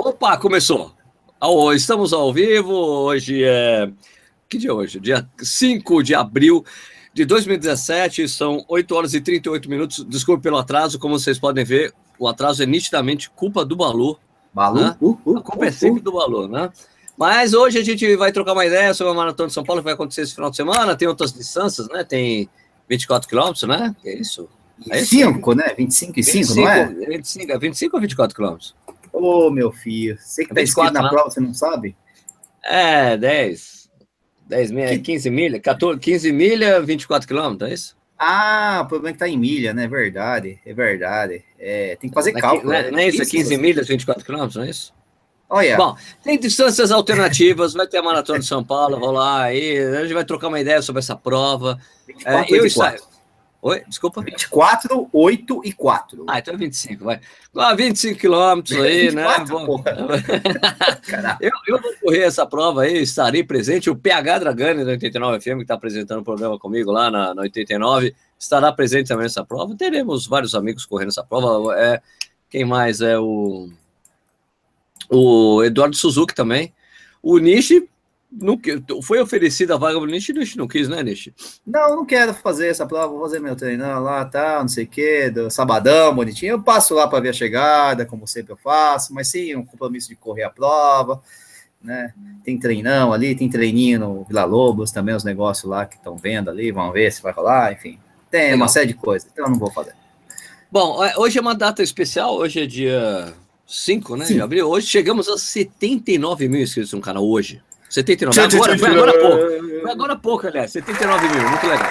Opa, começou. Estamos ao vivo. Hoje é. Que dia é hoje? Dia 5 de abril de 2017. São 8 horas e 38 minutos. Desculpe pelo atraso. Como vocês podem ver, o atraso é nitidamente culpa do Balu. Balu? Né? Uh, uh, a culpa uh, é sempre do Balu, né? Mas hoje a gente vai trocar uma ideia sobre a Maratona de São Paulo que vai acontecer esse final de semana. Tem outras distâncias, né? Tem 24 quilômetros, né? Que é isso? É 5, né? 25 e 5, 25, não é? 25, 25 ou 24 quilômetros? Ô, oh, meu filho, você que tá escrito na né? prova, você não sabe? É, 10. 10 milha, que... 15 milha, 14, 15 milha, 24 quilômetros, é isso? Ah, o problema é que tá em milha, né? É verdade, é verdade. É, tem que fazer não, cálculo. Não, é, não é isso, 15 milhas, 24 quilômetros, não é isso? Olha. Bom, tem distâncias alternativas, vai ter a Maratona de São Paulo rolar aí, a gente vai trocar uma ideia sobre essa prova. 24, é, eu 24. Oi, desculpa. 24, 8 e 4. Ah, então é 25, vai. Ah, 25 quilômetros aí, 24, né? Eu, eu vou correr essa prova aí, estarei presente. O PH Dragani da 89 FM, que está apresentando o programa comigo lá na, na 89, estará presente também nessa prova. Teremos vários amigos correndo essa prova. É, quem mais? É o, o Eduardo Suzuki também. O Nishi não, foi oferecida a vaga para o Nishi, Nishi não quis, né, Nishi? Não, não quero fazer essa prova, vou fazer meu treino lá, tá, não sei o quê, do sabadão, bonitinho. Eu passo lá para ver a chegada, como sempre eu faço, mas sim, um compromisso de correr a prova, né? Tem treinão ali, tem treininho no Vila Lobos, também os negócios lá que estão vendo ali, vamos ver se vai rolar, enfim. Tem Legal. uma série de coisas, então eu não vou fazer. Bom, é, hoje é uma data especial, hoje é dia 5, né, Sim. de abril. Hoje chegamos a 79 mil inscritos no canal, hoje. 79. Agora, foi agora há pouco. Foi agora há pouco, aliás. 79 mil, muito legal.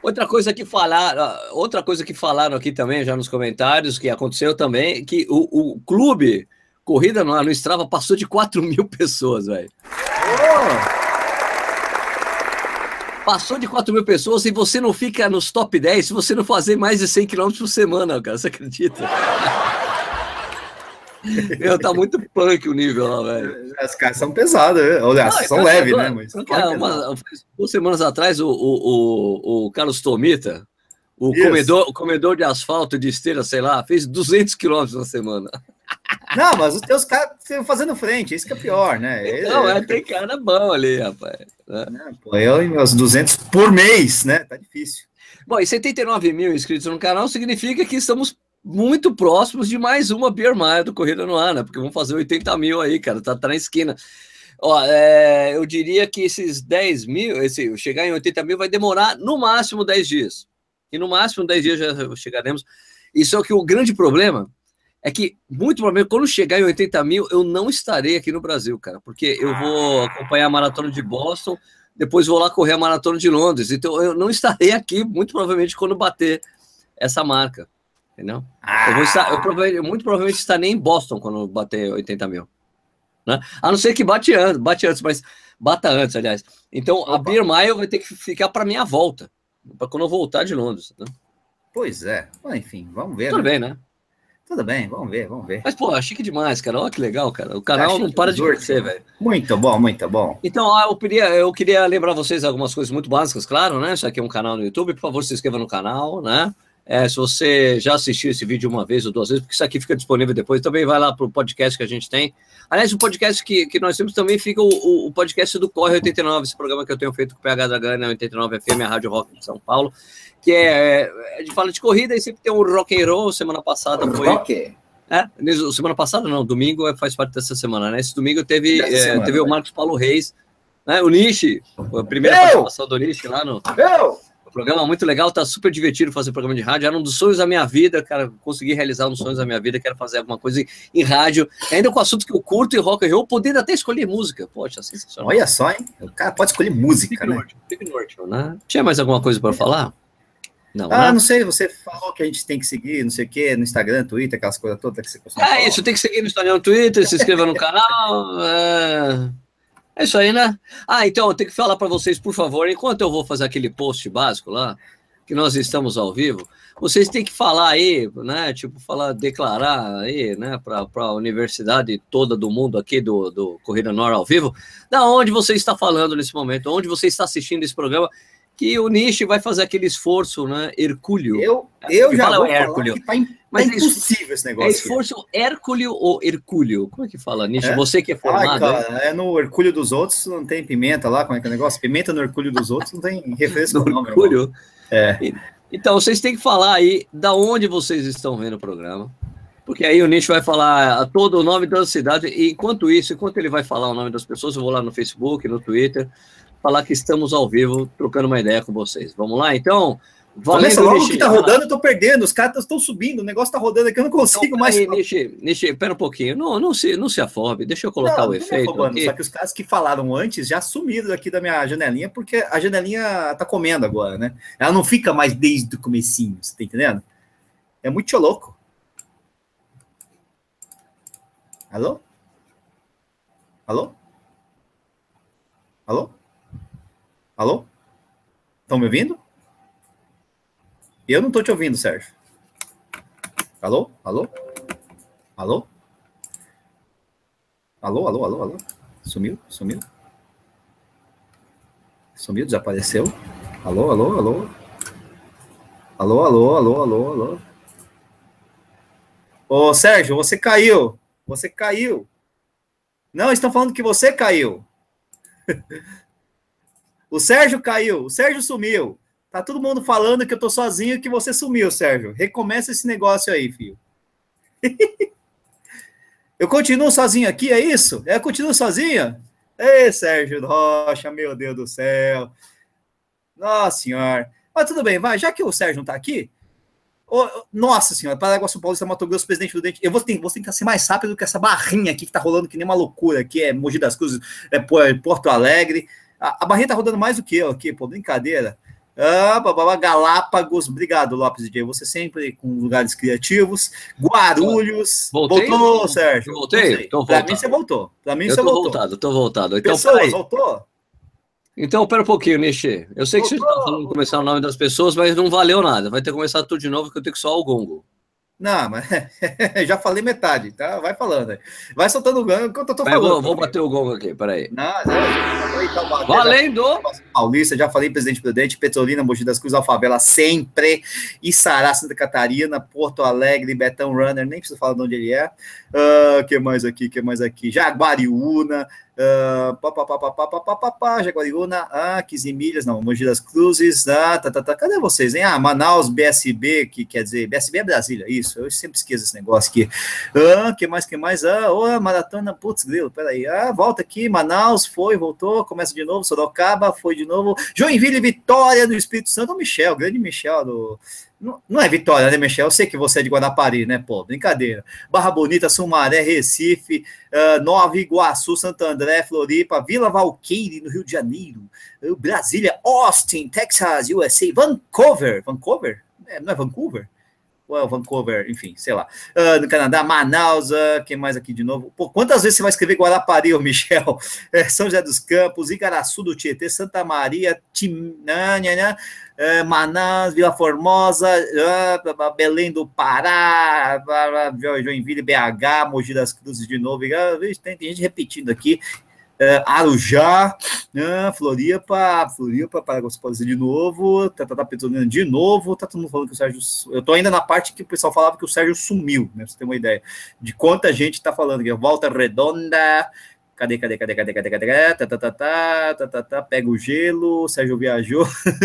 Outra coisa que falaram, outra coisa que falaram aqui também, já nos comentários, que aconteceu também, que o, o clube Corrida no, no Strava passou de 4 mil pessoas, velho. Oh! Passou de 4 mil pessoas e você não fica nos top 10 se você não fazer mais de 100 km por semana, cara. Você acredita? Meu, tá muito punk o nível lá, velho. As caras são pesadas, né? Olha, são leves, né? Mas cara, uma, duas semanas atrás, o, o, o, o Carlos Tomita, o comedor, o comedor de asfalto de esteira, sei lá, fez 200 quilômetros na semana. Não, mas os teus caras estão fazendo frente, isso que é pior, né? Não, é, tem cara bom ali, rapaz. Né? pô, eu e meus 200 por mês, né? Tá difícil. Bom, e 79 mil inscritos no canal significa que estamos muito próximos de mais uma Beer Mile do Corrida no Ar, né? Porque vamos fazer 80 mil aí, cara, tá, tá na esquina. Ó, é, eu diria que esses 10 mil, esse, chegar em 80 mil vai demorar no máximo 10 dias. E no máximo 10 dias já chegaremos. E só que o grande problema é que, muito provavelmente, quando chegar em 80 mil, eu não estarei aqui no Brasil, cara, porque eu vou acompanhar a maratona de Boston, depois vou lá correr a maratona de Londres. Então eu não estarei aqui, muito provavelmente, quando bater essa marca entendeu? Ah. Eu vou estar, eu, provavelmente, muito provavelmente estarei em Boston quando bater 80 mil. Né? A não ser que bate antes, bate antes, mas bata antes, aliás. Então Opa. a Beer Mile vai ter que ficar para minha volta, para quando eu voltar de Londres. Né? Pois é. Bom, enfim, vamos ver. Tudo né? bem, né? Tudo bem, vamos ver, vamos ver. Mas, pô, chique demais, cara. Olha que legal, cara. O canal não para de crescer, velho. Muito bom, muito bom. Então, eu queria, eu queria lembrar vocês algumas coisas muito básicas, claro, né? Isso aqui é um canal no YouTube. Por favor, se inscreva no canal, né? É, se você já assistiu esse vídeo uma vez ou duas vezes, porque isso aqui fica disponível depois, também vai lá para o podcast que a gente tem. Aliás, o podcast que, que nós temos também fica o, o, o, podcast do Corre 89, esse programa que eu tenho feito com o PH Dragana 89 FM, a Rádio Rock de São Paulo, que é, é de fala de corrida e sempre tem um rock and roll. Semana passada foi. Rock? É, semana passada não, domingo é, faz parte dessa semana, né? Esse domingo teve, é, semana, teve o Marcos Paulo Reis, né? O Nishi, a primeira eu! participação do Nishi lá no. Eu! O programa é muito legal, tá super divertido fazer programa de rádio. Era um dos sonhos da minha vida, cara. Consegui realizar um dos sonhos da minha vida, quero fazer alguma coisa em, em rádio. Ainda com assunto que eu curto e rock and roll, podendo até escolher música. Poxa, sensacional. Olha só, hein? O cara pode escolher música, né? Norte, né? Tinha mais alguma coisa para falar? Não, ah, né? não sei, você falou que a gente tem que seguir, não sei o quê, no Instagram, Twitter, aquelas coisas todas que você costuma É falar. isso, tem que seguir no Instagram, no Twitter, se inscreva no canal. É... É isso aí, né? Ah, então eu tenho que falar para vocês, por favor, enquanto eu vou fazer aquele post básico lá, que nós estamos ao vivo, vocês têm que falar aí, né? Tipo, falar, declarar aí, né, para a universidade toda do mundo aqui do, do Corrida Nor ao vivo, da onde você está falando nesse momento, onde você está assistindo esse programa. Que o Nishi vai fazer aquele esforço, né? Hercúleo. Eu, eu já fala vou Hércules. que tá, Mas tá impossível esse É negócio. esforço Hércules ou Hercúleo? Como é que fala, Nishi? É? Você que é Ai, formado. hein? cara, é no Hercúleo dos outros, não tem pimenta lá, como é que é o negócio? Pimenta no Hercúleo dos outros não tem referência do com o nome. Hercúleo. É. Então, vocês têm que falar aí da onde vocês estão vendo o programa. Porque aí o Nish vai falar todo o nome da cidade. E enquanto isso, enquanto ele vai falar o nome das pessoas, eu vou lá no Facebook, no Twitter, falar que estamos ao vivo, trocando uma ideia com vocês. Vamos lá, então? Começa logo Nishi. que tá rodando, eu tô perdendo, os caras estão subindo, o negócio tá rodando aqui, eu não consigo Então, mais. Nishi, Nishi, pera um pouquinho. Não, não, se, não se afobe. Deixa eu colocar Não, o não efeito roubando, aqui. Só que os caras que falaram antes já sumiram aqui da minha janelinha, porque a janelinha tá comendo agora, né? Ela não fica mais desde o comecinho, você tá entendendo? É muito louco. Alô? Alô? Alô? Alô? Estão me ouvindo? Eu não tô te ouvindo, Sérgio. Alô? Alô? Alô? Alô, alô, alô, alô? Sumiu? Sumiu? Sumiu? Desapareceu? Alô, alô, alô? Alô, alô, alô, alô, alô? Ô, Sérgio, você caiu. Você caiu. Não, estão falando que você caiu. o Sérgio caiu. O Sérgio sumiu. Tá todo mundo falando que eu tô sozinho e que você sumiu, Sérgio. Recomeça esse negócio aí, filho. eu continuo sozinho aqui, é isso? É, eu continuo sozinho? Ei, Sérgio Rocha, meu Deus do céu. Nossa senhora. Mas tudo bem, vai. Já que o Sérgio não tá aqui, nossa senhora, Paraguaçu Paulista, Mato Grosso, presidente do dente. Eu vou, ter, vou tentar ser mais rápido que essa barrinha aqui que tá rolando que nem uma loucura, que é Mogi das Cruzes, é Porto Alegre. A, a barrinha tá rodando mais do que eu aqui, pô, brincadeira. Ah, babá, Galápagos, obrigado, Lopes DJ. Você sempre com lugares criativos. Guarulhos. Voltei? Voltou, Sérgio. Voltei? Tô Pra voltado. mim você voltou. Pra mim Eu você voltou. voltado, tô voltado. Então, Pessoas, voltou? Então, pera um pouquinho, Nishi. Eu sei que você Voltou, está falando começar o nome das pessoas, mas não valeu nada. Vai ter que começar tudo de novo, que eu tenho que soar o gongo. Não, mas já falei metade, tá? Vai falando aí. Vai soltando o ganho enquanto eu tô falando. vou, vou bater o gongo aqui, peraí. Não, não, já falei já Valendo! Paulista, já falei Presidente Prudente, Petrolina, Mogi das Cruzes, Alfavela, sempre, Içará, Santa Catarina, Porto Alegre, Betão Runner, nem preciso falar de onde ele é. O que mais aqui, que mais aqui? Jaguariúna, uh, pá, pá, pá, pá, pá, ah, 15 milhas, não, Mogi das Cruzes, ah, tá, tá, tá, cadê vocês, hein? Ah, Manaus, BSB, que quer dizer, BSB é Brasília, isso, eu sempre esqueço esse negócio aqui. Ah, que mais, que mais? Ah, oh, maratona, putz, grilo, peraí. Ah, volta aqui, Manaus, foi, voltou, começa de novo, Sorocaba, foi de novo. Joinville, Vitória no Espírito Santo, Michel, grande Michel do. Não, não é Vitória, né, Michel? Eu sei que você é de Guarapari, né, pô? Brincadeira. Barra Bonita, Sumaré, Recife, uh, Nova Iguaçu, Santo André, Floripa, Vila Valqueire, no Rio de Janeiro, uh, Brasília, Austin, Texas, USA, Vancouver. Vancouver? É, não é Vancouver? Well, Vancouver, enfim, sei lá. Uh, no Canadá, Manaus, uh, quem mais aqui de novo? Pô, quantas vezes você vai escrever Guarapari, ô Michel? É, São José dos Campos, Igaraçu do Tietê, Santa Maria, Timânia, uh, Manaus, Vila Formosa, uh, Belém do Pará, Joinville, BH, Mogi das Cruzes de novo. Tem, tem gente repetindo aqui. Arujá, uh, Floripa, Floripa, Paraguaçu de novo, tá, tá, tá de novo, tá todo mundo falando que o Sérgio. Eu tô ainda na parte que o pessoal falava que o Sérgio sumiu, né? Pra você ter uma ideia de quanta gente tá falando aqui. Volta Redonda, cadê, cadê, cadê, cadê, cadê, cadê, tá, tá, tá, tá, tá, tá, tá, pega o gelo, Sérgio viajou,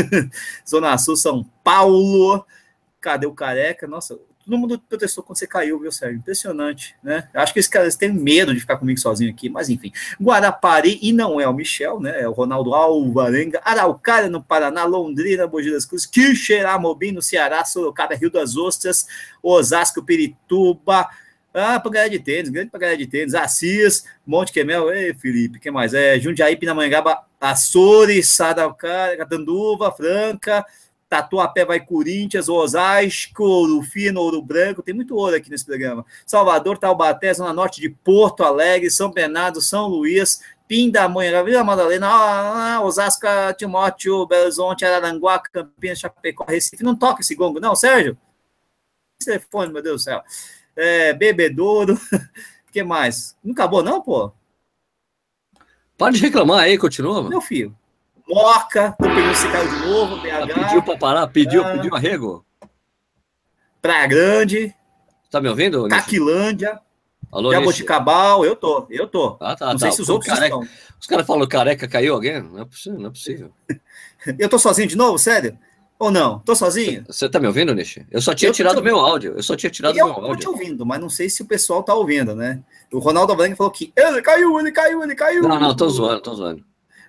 Zona Sul, São Paulo, cadê o Careca? Nossa, todo mundo protestou quando você caiu, viu, Sérgio? Impressionante, né? Acho que esses caras têm medo de ficar comigo sozinho aqui, mas enfim. Guarapari, e não é o Michel, né? É o Ronaldo Alvarenga, Araucária, no Paraná, Londrina, Mogi das Cruzes, Quixeramobim, no Ceará, Sorocaba, Rio das Ostras, Osasco, Pirituba, ah, Pangaré de Tênis, grande Pangaré de Tênis, Assis, Monte Quemel, ei, Felipe, que mais? É, Jundiaí, Pinamangaba, Açores, Sadalcária, Catanduva, Franca, Tatuapé vai Corinthians, Osasco, Ouro Fino, Ouro Branco, tem muito ouro aqui nesse programa. Salvador, Taubaté, Zona Norte de Porto Alegre, São Bernardo, São Luís, Pindamonha, Vila Madalena, Osasco, Timóteo, Belo Horizonte, Araranguá, Campinas, Chapecó, Recife. Não toca esse gongo, não, Sérgio? Esse telefone, meu Deus do céu. É, Bebedouro, o que mais? Não acabou, não, pô? Pode reclamar aí, continua, mano. Meu filho. Moca, Tupiruci caiu de novo, BH. Pediu para parar, pediu, ah, pediu arrego. Praia Grande. Tá me ouvindo? Caquilândia. Alô, Jaboticabal, eu tô, eu tô. Ah, tá, não tá. sei se os outros careca, estão. Os caras falam careca caiu alguém? Não é possível, não é possível. eu tô sozinho de novo, sério? Ou não? Tô sozinho? Você tá me ouvindo, Nishi? Eu só tinha eu tirado meu áudio. Eu só tinha tirado o meu áudio. Eu tô te ouvindo, mas não sei se o pessoal tá ouvindo, né? O Ronaldo Alvarenga falou que ele caiu, ele caiu, ele caiu. Não, não, tô zoando, tô zoando.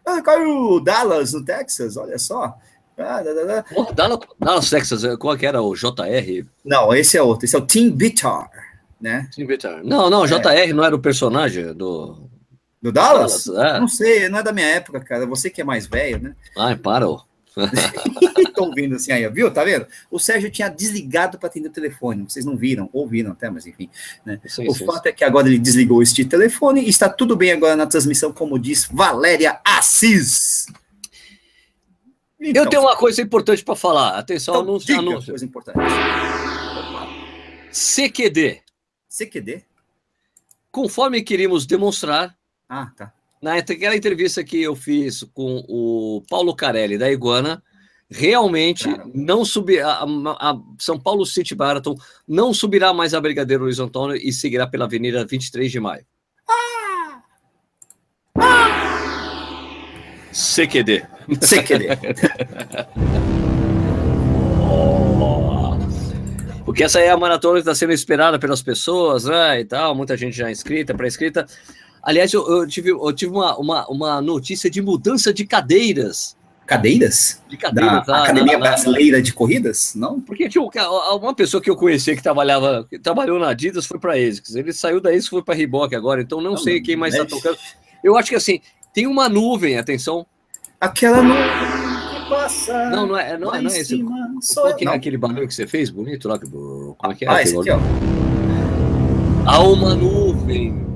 Ele caiu Dallas, no Texas, olha só. Ah, Dallas, Dallas, Texas, qual que era o JR? Não, esse é outro. Esse é o Tim Bitar, né? Tim Bitar. Não, não, JR é. não era o personagem do... Do Dallas? Dallas é. Não sei, não é da minha época, cara. Você que é mais velho, né? Ai, para. Estão ouvindo assim aí, viu? Tá vendo? O Sérgio tinha desligado para atender o telefone. Vocês não viram, ouviram até, mas enfim. Né? Sim, o sim, fato sim. é que agora ele desligou este telefone e está tudo bem agora na transmissão, como diz Valéria Assis. Então, Eu tenho uma coisa importante para falar. Atenção, então, anúncio. anúncio. coisa importante. CQD. CQD? Conforme queríamos demonstrar. Ah, tá naquela entrevista que eu fiz com o Paulo Carelli da Iguana, realmente Caramba. não subirá a, a, São Paulo City Marathon não subirá mais a Brigadeiro Luiz Antônio e seguirá pela Avenida 23 de Maio. Ah! Ah! CQD. CQD. Porque essa é a maratona que está sendo esperada pelas pessoas, né? E tal, muita gente já inscrita, pré-inscrita. Aliás, eu, eu, tive, eu tive uma, uma, uma notícia de mudança de cadeiras. Cadeiras? De cadeiras. Da Academia Brasileira de Corridas? Não? Porque tinha uma pessoa que eu conhecia que trabalhava, que trabalhou na Adidas foi para a ASICS. Ele saiu da ASICS e foi para a Reebok agora, então não, não sei quem mais está tocando. Eu acho que assim, tem uma nuvem, atenção. Aquela nuvem passa. Não, não é, não, é, não é esse. Qual que é aquele barulho que você fez? Bonito lá. Como é que é? Ah, esse aqui, ó. Há uma nuvem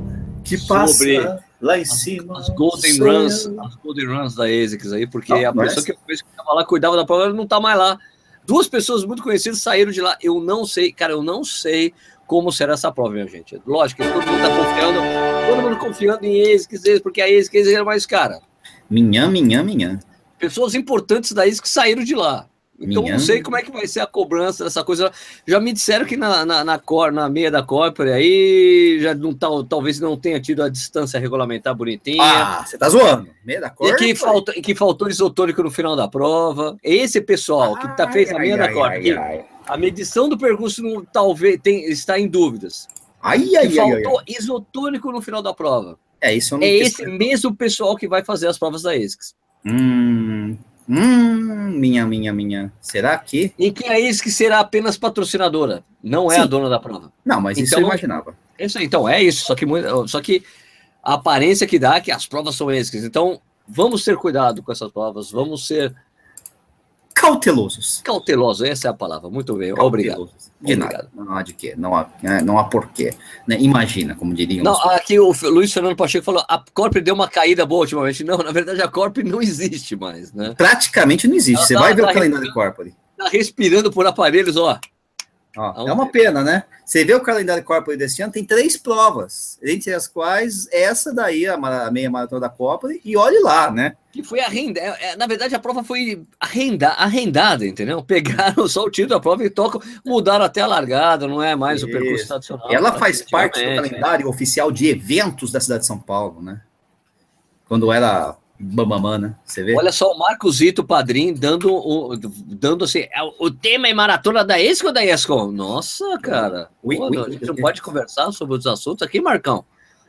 que passa sobre lá em cima. As Golden Runs, as Golden Runs da ASICS aí, porque não, a pessoa que eu que estava lá cuidava da prova não está mais lá. Duas pessoas muito conhecidas saíram de lá. Eu não sei, cara, eu não sei como será essa prova, minha gente. Lógico que todo mundo está confiando, todo mundo confiando em ASICS, porque a ASICS era mais cara. Minha, minha, minha. Pessoas importantes da ASICS saíram de lá. Então Minha... não sei como é que vai ser a cobrança dessa coisa. Já me disseram que na, na, na, cor, na meia da Corpore aí já não tal, talvez não tenha tido a distância regulamentar bonitinha. Ah, você tá zoando. Meia da Corpore. E que, falta, e que faltou isotônico no final da prova. Esse pessoal que tá, fez ai, a meia ai, da Corpore. Ai, a medição do percurso não, talvez tem, está em dúvidas. Ai, ai, faltou isotônico no final da prova. É isso. é esse mesmo pessoal que vai fazer as provas da ESCS. Hum, Hum, minha, minha, minha. Será que? E que é isso que será apenas patrocinadora, não é Sim. a dona da prova. Não, mas então, isso eu imaginava. Isso, então, é isso. Só que, só que a aparência que dá é que as provas são essas. Então, vamos ter cuidado com essas provas, vamos ser cautelosos. Cauteloso, essa é a palavra. Muito bem, obrigado. De nada, não há de quê, não há, é, não há porquê. Né? Imagina, como diriam. Não, aqui o Luiz Fernando Pacheco falou: a Corp deu uma caída boa ultimamente. Não, na verdade a Corp não existe mais, né? Praticamente não existe. Ela Você tá, vai ver tá o calendário da Corp ali. Tá respirando por aparelhos, ó. Ó, é uma pena, né? Você vê o calendário Corpore desse ano, tem três provas, entre as quais essa daí, a meia maratona da Copa, e olhe lá, né? Que foi arrendada. É, é, na verdade, a prova foi arrenda, arrendada, entendeu? Pegaram só o tiro da prova e tocam, mudaram até a largada, não é mais Isso. o percurso tradicional. Ela faz parte do calendário oficial de eventos da cidade de São Paulo, né? Quando era Bambamã, né? Você vê? Olha só o Marco Zito Padrim dando, o, dando assim, é, o tema é maratona da ESCO ou da ESCO? Nossa, cara. Ui, Pô, ui, a gente não pode conversar sobre os assuntos aqui, Marcão?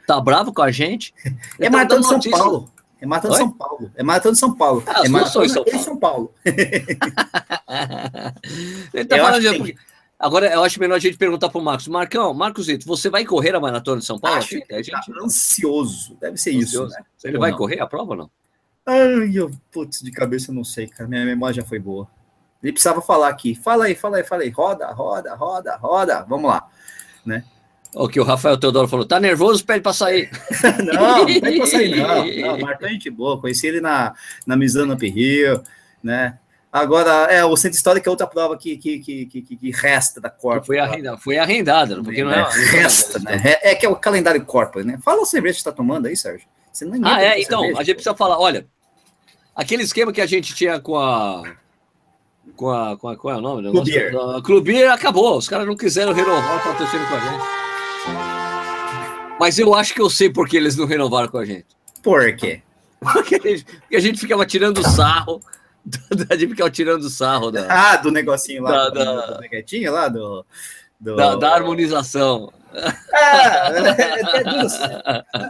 Tá bravo com a gente? É tá maratona de São notícia. Paulo. É maratona de São Paulo. É maratona de São Paulo. Ah, é maratona de São Paulo. São Paulo. Ele tá eu falando de... Agora, eu acho melhor a gente perguntar para o Marcos. Marcão, Marcos você vai correr a maratona de São Paulo? Acho que gente... tá ansioso. Deve ser ansioso. isso, né? Ele ou vai não? correr a prova ou não? Ai, eu, putz, de cabeça eu não sei, cara. Minha memória já foi boa. Ele precisava falar aqui. Fala aí, fala aí, fala aí. Roda, roda, roda, roda. Vamos lá, né? O que o Rafael Teodoro falou, tá nervoso, pede pra sair. não, não pede pra sair, não. não é gente boa, conheci ele na, na Misana Rio, né? Agora, é, o Centro Histórico é outra prova que, que, que, que, que resta da Corpo. Foi arrendada, foi arrendada, porque não é. é resta, né? É, é, que é o calendário Corpo, né? Fala a cerveja que você tá tomando aí, Sérgio. Você não ah, é, então, cerveja, a gente precisa falar, olha, aquele esquema que a gente tinha com a. Com a. Com a qual é o nome? Clubier. Clubier acabou. Os caras não quiseram renovar o patrocínio com a gente. Mas eu acho que eu sei por que eles não renovaram com a gente. Por quê? Porque a gente, porque a gente ficava tirando sarro. A gente ficava tirando sarro da, Ah, do negocinho lá, Da- do, da- do neguetinho lá, do... do- da, da harmonização. Ah, é- é tudo assim.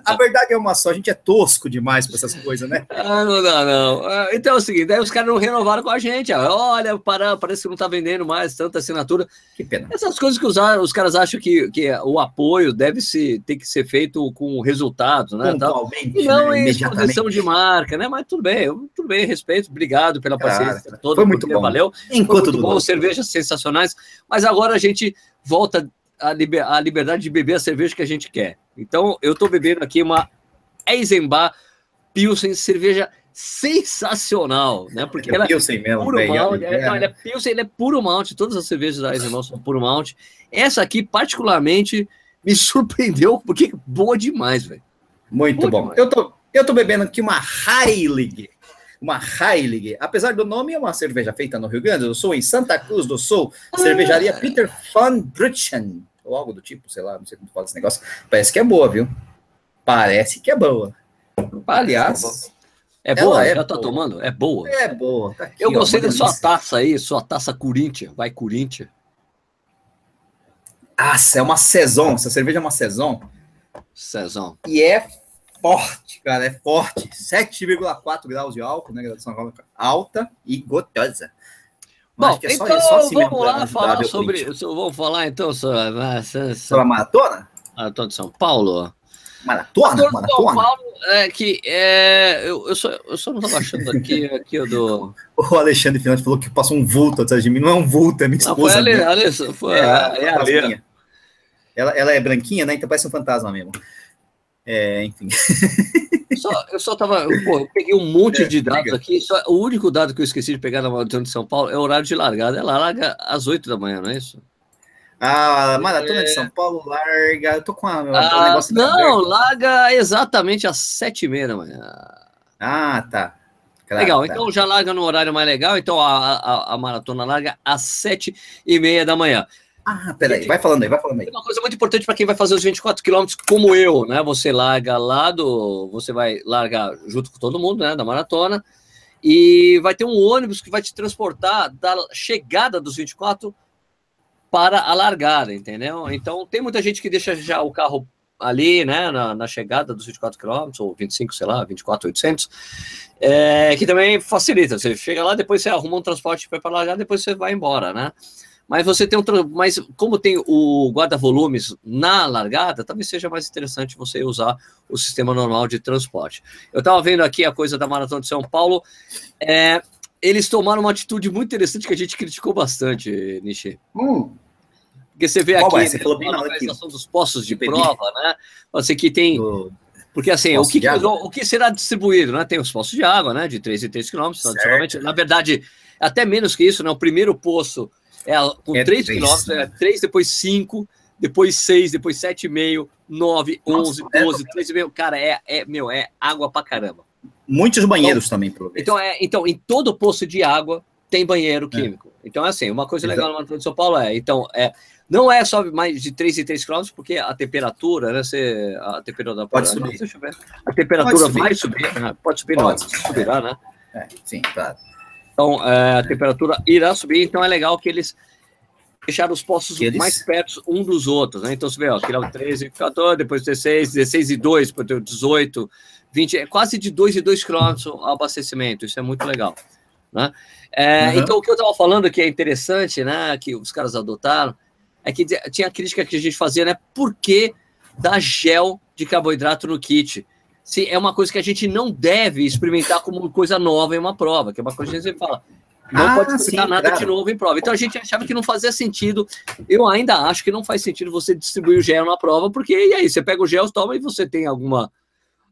a verdade é uma só, a gente é tosco demais para essas coisas, né? Ah, não dá, não. Ah, Então é o seguinte, daí os caras não renovaram com a gente. Olha, para, parece que não tá vendendo mais tanta assinatura. Que pena. Essas coisas que os, os caras acham que, que o apoio deve se, ter que ser feito com resultados, né? tal. E não né? em exposição de marca, né? Mas tudo bem, tudo bem, respeito, obrigado pela Claro, paciência cara. toda. Foi muito bom. Valeu. Foi Enquanto muito do bom, cervejas sensacionais. Mas agora a gente volta à liber- à liberdade de beber a cerveja que a gente quer. Então, eu tô bebendo aqui uma Eisenbach Pilsen, cerveja sensacional, né? Porque ela é Pilsen mesmo, puro velho. malte, É, é, não, ele é Pilsen, ele é puro malte, todas as cervejas da Eisenbach são puro malte. Essa aqui, particularmente, me surpreendeu, porque é boa demais, velho. Muito bom. bom. Eu tô, eu tô bebendo aqui uma Heilig. Uma Heilig. Apesar do nome, é uma cerveja feita no Rio Grande do Sul, em Santa Cruz do Sul. Cervejaria Peter van Brutchen. Ou algo do tipo, sei lá, não sei como fala esse negócio. Parece que é boa, viu? Parece que é boa. Aliás, É boa, é já tá boa. tomando? É boa. é boa. Tá aqui, Eu ó, gostei uma da sua taça aí, sua taça Corinthians. Vai Corinthians. Nossa, é uma Saison. Essa cerveja é uma Saison. Cezão. E é forte, cara, é forte. 7,4 graus de álcool, né, graduação alta e gotosa. Bom, é então assim vamos lá falar sobre. so- Vamos falar então sobre a Sobre a maratona? Maratona de São Paulo. Maratona? Maratona de São? Paulo é que é, eu, eu, só, eu só não estava achando aqui, aqui o do. O Alexandre Finante falou que passou um vulto atrás de mim. Não é um vulto, é minha Não, foi esposa. a a Lê, foi É, a, a é a Lê. fantasminha. Ela, ela é branquinha, né? Então parece um fantasma mesmo. É, enfim. Só, eu só tava. Pô, eu peguei um monte de dados aqui. Só, o único dado que eu esqueci de pegar na Maratona de São Paulo é o horário de largada. Ela larga às 8 da manhã, não é isso? A maratona de São Paulo larga. Eu tô com a, o Ah, negócio não, larga exatamente às 7 e meia da manhã. Ah, tá. Claro, legal, tá. então já larga no horário mais legal. Então a, a, a maratona larga às 7 e meia da manhã. Ah, peraí, vai falando aí, vai falando aí. Uma coisa muito importante para quem vai fazer os 24 quilômetros, como eu, né? Você larga lá do. Você vai largar junto com todo mundo, né? Da maratona. E vai ter um ônibus que vai te transportar da chegada dos 24 para a largada, entendeu? Então tem muita gente que deixa já o carro ali, né? Na, na chegada dos 24 quilômetros, ou 25, sei lá, 24,800, é, que também facilita. Você chega lá, depois você arruma um transporte para largar, depois você vai embora, né? Mas você tem um. Mas como tem o guarda-volumes na largada, talvez seja mais interessante você usar o sistema normal de transporte. Eu estava vendo aqui a coisa da Maratona de São Paulo. é, eles tomaram uma atitude muito interessante que a gente criticou bastante, Nishi. Hum, Porque você vê Qual aqui é? Você falou bem na localização dos postos de prova, né? Você que tem. do- Porque assim, o que, o que será distribuído, né? Tem os postos de água, né? De 3 em 3 quilômetros, tradicionalmente. Na verdade, até menos que isso, né? O primeiro poço é com É 3 três, quilômetros, é 3, depois 5, depois 6, depois 7,5, 9, 11, Nossa, é, 12, 13,5. Cara, é, é, meu, é água pra caramba. Muitos banheiros também, pelo visto. Então, é, então, em todo poço de água tem banheiro É. químico. Então, é assim, uma coisa Exato. legal no Maratona de São Paulo é, então, é, não é só mais de 3 em 3 quilômetros, porque a temperatura, né, você, a temperatura Pode subir. deixa eu ver. A temperatura Pode subir. vai subir, né? pode subir, Pode. não, subirá, né? É, sim, claro. Então, é, a temperatura irá subir, então é legal que eles deixaram os postos eles- mais perto um dos outros, né? Então, você vê, ó, quilômetro 13, 14, depois 16, 16 e 2, depois tem o 18, 20, é quase de 2 e 2 quilômetros o abastecimento, isso é muito legal, né? É, Uhum. Então, o que eu estava falando que é interessante, né, que os caras adotaram, é que tinha a crítica que a gente fazia, né, por que dar gel de carboidrato no kit? Se é uma coisa que a gente não deve experimentar como coisa nova em uma prova, que é uma coisa que a gente sempre fala. Não Ah, pode explicar sim, nada claro. de novo em prova. Então a gente achava que não fazia sentido. Eu ainda acho que não faz sentido você distribuir o gel na prova, porque e aí você pega o gel, toma e você tem alguma,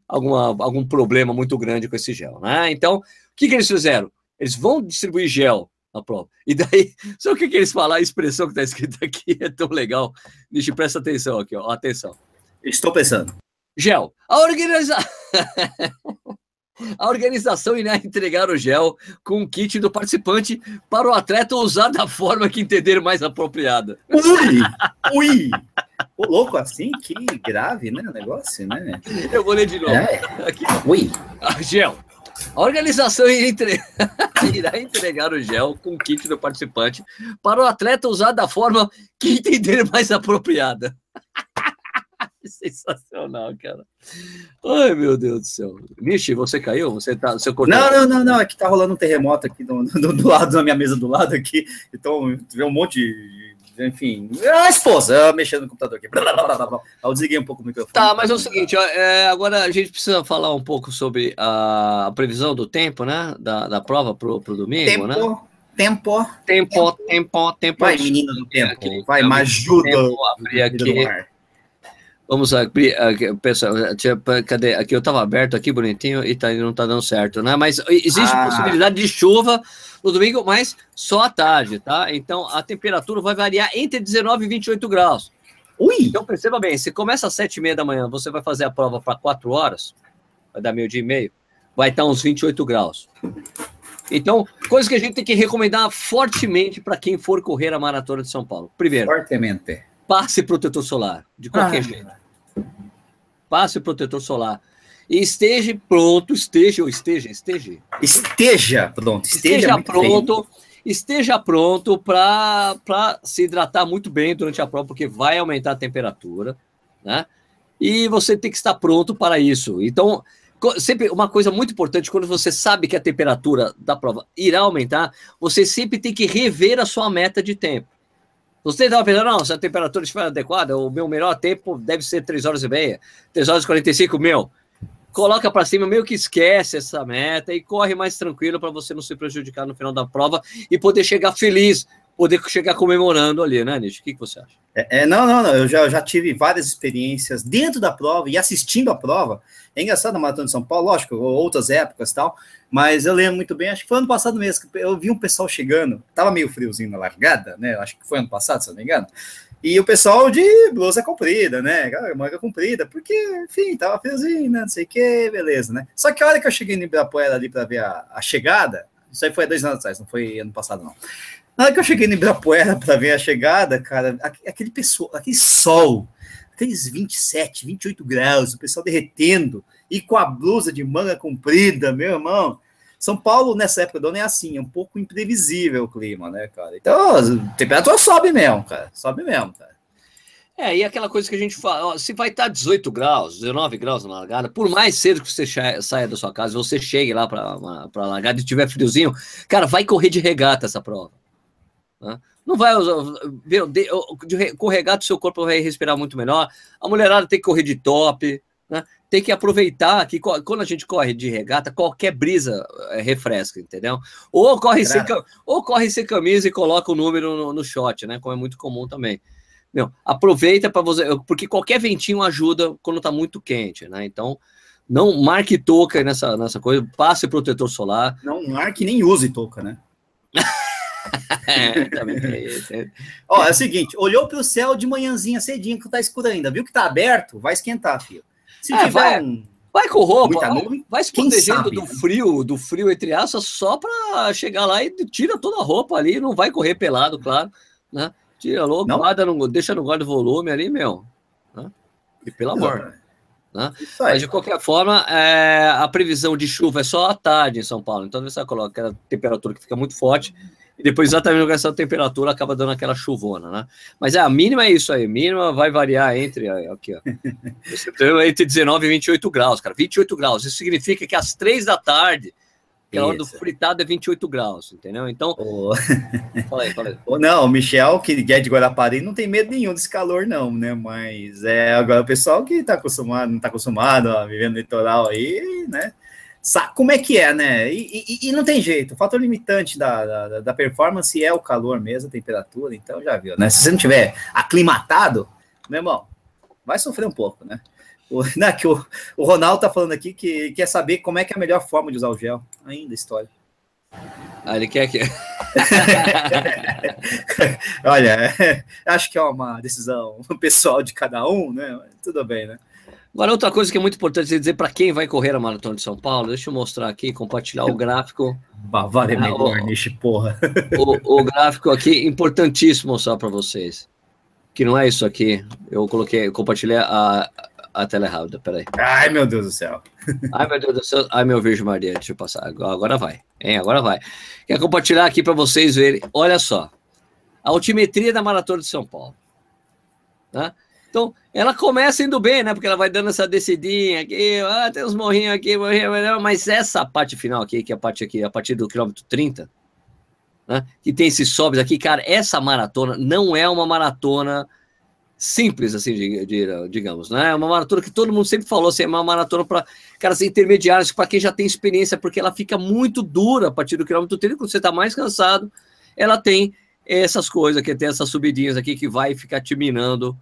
alguma algum problema muito grande com esse gel, né? Então, o que, que eles fizeram? Eles vão distribuir gel na prova. E daí, só o que, que eles falam? A expressão que está escrita aqui é tão legal. Deixa, presta atenção aqui, ó. Atenção. Estou pensando. Gel. A organização. A organização irá entregar o gel com o kit do participante para o atleta usar da forma que entender mais apropriada. Ui! Ui! O louco assim, que grave, né? O negócio, né? Eu vou ler de novo. É. Aqui. Ui! Ah, gel. A organização entre... irá entregar o gel com o kit do participante para o atleta usar da forma que entender mais apropriada. Sensacional, cara. Ai, meu Deus do céu. Nishi, você caiu? Você tá. Seu corpo... Não, não, não, não. É que tá rolando um terremoto aqui do, do, do lado, na minha mesa do lado aqui. Então, vê um monte de enfim, a esposa mexendo no computador aqui. Eu desliguei um pouco o microfone. Tá, mas é o seguinte, é, agora a gente precisa falar um pouco sobre a, previsão do tempo, né? Da, da prova pro, pro domingo, tempo, né? Tempo, tempo, tempo, tempo. Vai, menino do tempo. Aqui, vai, me ajuda. Abrir aqui. Vamos abrir, pessoal, cadê? Aqui eu estava aberto aqui bonitinho e tá, não está dando certo, né? Mas existe ah. possibilidade de chuva no domingo, mas só à tarde, tá? Então a temperatura vai variar entre 19 e 28 graus. Ui! Então perceba bem, se começa às 7 e meia da manhã, você vai fazer a prova para 4 horas, vai dar meio dia e meio, vai estar uns 28 graus. Então, coisa que a gente tem que recomendar fortemente para quem for correr a maratona de São Paulo. Primeiro, fortemente. Passe protetor solar, de qualquer ah. jeito passe o protetor solar. E esteja pronto, esteja ou esteja, esteja. Esteja pronto, esteja, esteja pronto. Bem. Esteja pronto para se hidratar muito bem durante a prova, porque vai aumentar a temperatura, né? E você tem que estar pronto para isso. Então, sempre uma coisa muito importante, quando você sabe que a temperatura da prova irá aumentar, você sempre tem que rever a sua meta de tempo. Você estava pensando, não, se a temperatura estiver adequada, o meu melhor tempo deve ser 3 horas e meia, 3 horas e 45, meu. Coloca para cima, meio que esquece essa meta e corre mais tranquilo para você não se prejudicar no final da prova e poder chegar feliz poder chegar comemorando ali, né, Nish? O que, que você acha? É, é, não, não, não. Eu já, eu já tive várias experiências dentro da prova e assistindo a prova. É engraçado a Maratona de São Paulo, lógico, outras épocas tal, mas eu lembro muito bem, acho que foi ano passado mesmo, eu vi um pessoal chegando, tava meio friozinho na largada, né? Acho que foi ano passado, se não me engano. E o pessoal de blusa comprida, né? Manga comprida, porque, enfim, tava friozinho, né? Não sei o que, beleza, né? Só que a hora que eu cheguei no Ibirapuera ali para ver a, a chegada, isso aí foi dois anos atrás, não foi ano passado, não. Na hora que eu cheguei no Ibirapuera para ver a chegada, cara, aquele pessoal, aquele sol, aqueles 27, 28 graus, o pessoal derretendo, e com a blusa de manga comprida, meu irmão. São Paulo, nessa época do ano, é assim, é um pouco imprevisível o clima, né, cara? Então, a temperatura sobe mesmo, cara. Sobe mesmo, cara. É, e aquela coisa que a gente fala, ó, se vai estar 18 graus, 19 graus na largada, por mais cedo que você saia da sua casa, você chegue lá para a largada e tiver friozinho, cara, vai correr de regata essa prova. Né? Não vai ver, de, com regata o seu corpo vai respirar muito melhor. A mulherada tem que correr de top, né? tem que aproveitar que quando a gente corre de regata, qualquer brisa é, refresca, entendeu? Ou corre, sem, ou corre sem camisa e coloca o número no, no shot, né? Como é muito comum também. Meu, aproveita para você, porque qualquer ventinho ajuda quando tá muito quente, né? Então, não marque touca nessa, nessa coisa, passe protetor solar. Não marque nem use touca, né? É, também tem isso. Ó, é o seguinte, olhou para o céu de manhãzinha cedinho, que tá escuro ainda, viu que tá aberto, vai esquentar, filho. Se é, tiver vai, um... Vai com roupa, nuvem, vai se protegendo sabe, do né? frio, do frio entre aspas, só para chegar lá e tira toda a roupa ali, não vai correr pelado, claro, né? Tira logo, guarda no, deixa no guarda volume ali, meu. Né? E pelo amor. Né? Mas de qualquer forma, é, a previsão de chuva é só à tarde em São Paulo. Então você coloca aquela temperatura que fica muito forte e depois exatamente com essa temperatura acaba dando aquela chuvona, né? Mas é, a mínima é isso aí, a mínima vai variar entre aqui, ó, entre 19 e 28 graus, cara, 28 graus. Isso significa que às três da tarde Aquela hora do fritado é 28 graus, entendeu? Então. Oh. fala aí, fala aí. Oh, não, o Michel, que é de Guarapari, não tem medo nenhum desse calor, não, né? Mas é agora o pessoal que tá acostumado, não tá acostumado a viver no litoral aí, né? Sabe como é que é, né? E, e, e não tem jeito. O fator limitante da, da, da, performance é o calor mesmo, a temperatura, então já viu, né? Se você não tiver aclimatado, meu irmão, vai sofrer um pouco, né? O, né, que o, o Ronaldo tá falando aqui que quer saber como é que é a melhor forma de usar o gel. Ainda história. Ah, ele quer que. Olha, acho que é uma decisão pessoal de cada um, né? Tudo bem, né? Agora, outra coisa que é muito importante dizer para quem vai correr a Maratona de São Paulo, deixa eu mostrar aqui, compartilhar o gráfico. Bavária é ah, melhor, niche, porra. O, o, gráfico aqui, importantíssimo mostrar para vocês. Que não é isso aqui. Eu coloquei, eu compartilhei a, a tela errada, peraí. Ai, meu Deus do céu. Ai, meu Deus do céu. Ai, meu Virgem Maria, deixa eu passar. Agora vai. Hein, agora vai. Quero compartilhar aqui para vocês verem. Olha só. A altimetria da Maratona de São Paulo. Né? Então, ela começa indo bem, né? Porque ela vai dando essa descidinha aqui, ah, tem uns morrinhos aqui, morrinho, mas essa parte final aqui, que é a parte aqui, a partir do quilômetro 30, né? Que tem esses sobes aqui, cara, essa maratona não é uma maratona simples, assim, de, de, digamos, né? É uma maratona que todo mundo sempre falou, assim, é uma maratona para caras intermediários, para quem já tem experiência, porque ela fica muito dura a partir do quilômetro 30, quando você está mais cansado, ela tem essas coisas, que tem essas subidinhas aqui que vai ficar te minando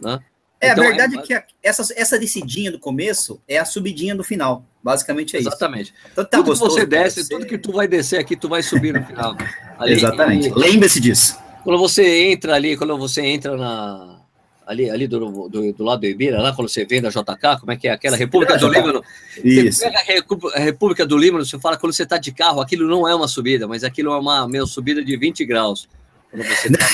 né? É, então, a verdade é, é que essa, essa descidinha do começo é a subidinha do final. Basicamente é Exatamente. isso. Exatamente. Então, tá tudo que você desce, tudo que tu vai descer aqui, tu vai subir no final. Ali, Exatamente. Lembre-se disso. Quando você entra ali, quando você entra na. Ali, ali do, do, do lado do Ibira, lá quando você vem da JK, como é que é? Aquela República do Líbano. Isso. Você pega a República do Líbano, você fala quando você está de carro, aquilo não é uma subida, mas aquilo é uma meio subida de 20 graus.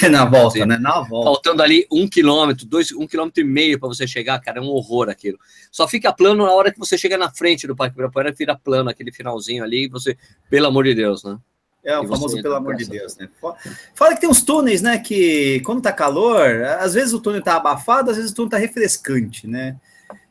Tá na volta, né? Na volta. Faltando ali um quilômetro, dois, um quilômetro e meio para você chegar, cara, é um horror aquilo. Só fica plano na hora que você chega na frente do Parque Ibirapuera, vira plano aquele finalzinho ali, e você, pelo amor de Deus, né? É, o famoso pelo amor de Deus, né? Fala que tem uns túneis, né? Que quando tá calor, às vezes o túnel tá abafado, às vezes o túnel tá refrescante, né?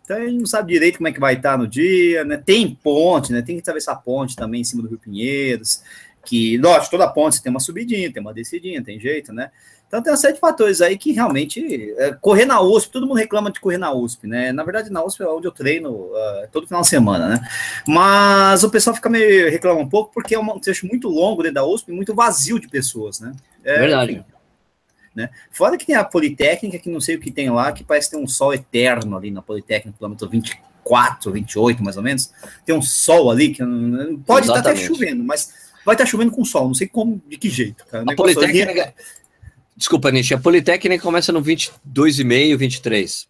Então a gente não sabe direito como é que vai estar tá no dia, né? Tem ponte, né? Tem que atravessar a ponte também em cima do Rio Pinheiros que, lógico, toda ponte tem uma subidinha, tem uma descidinha, tem jeito, né? Então tem uma série de fatores aí que realmente é, correr na USP, todo mundo reclama de correr na USP, né? Na verdade, na USP é onde eu treino uh, todo final de semana, né? Mas o pessoal fica meio reclama um pouco porque é um trecho muito longo dentro da USP, muito vazio de pessoas, né? É, verdade. Enfim, né? Fora que tem a Politécnica, que não sei o que tem lá, que parece ter um sol eterno ali na Politécnica, quilômetro 24, 28, mais ou menos. Tem um sol ali que pode estar até chovendo, mas vai estar chovendo com sol, não sei como, de que jeito. Cara. A Politécnica. Desculpa, Nietzsche, a Politécnica começa no 22,5, 23.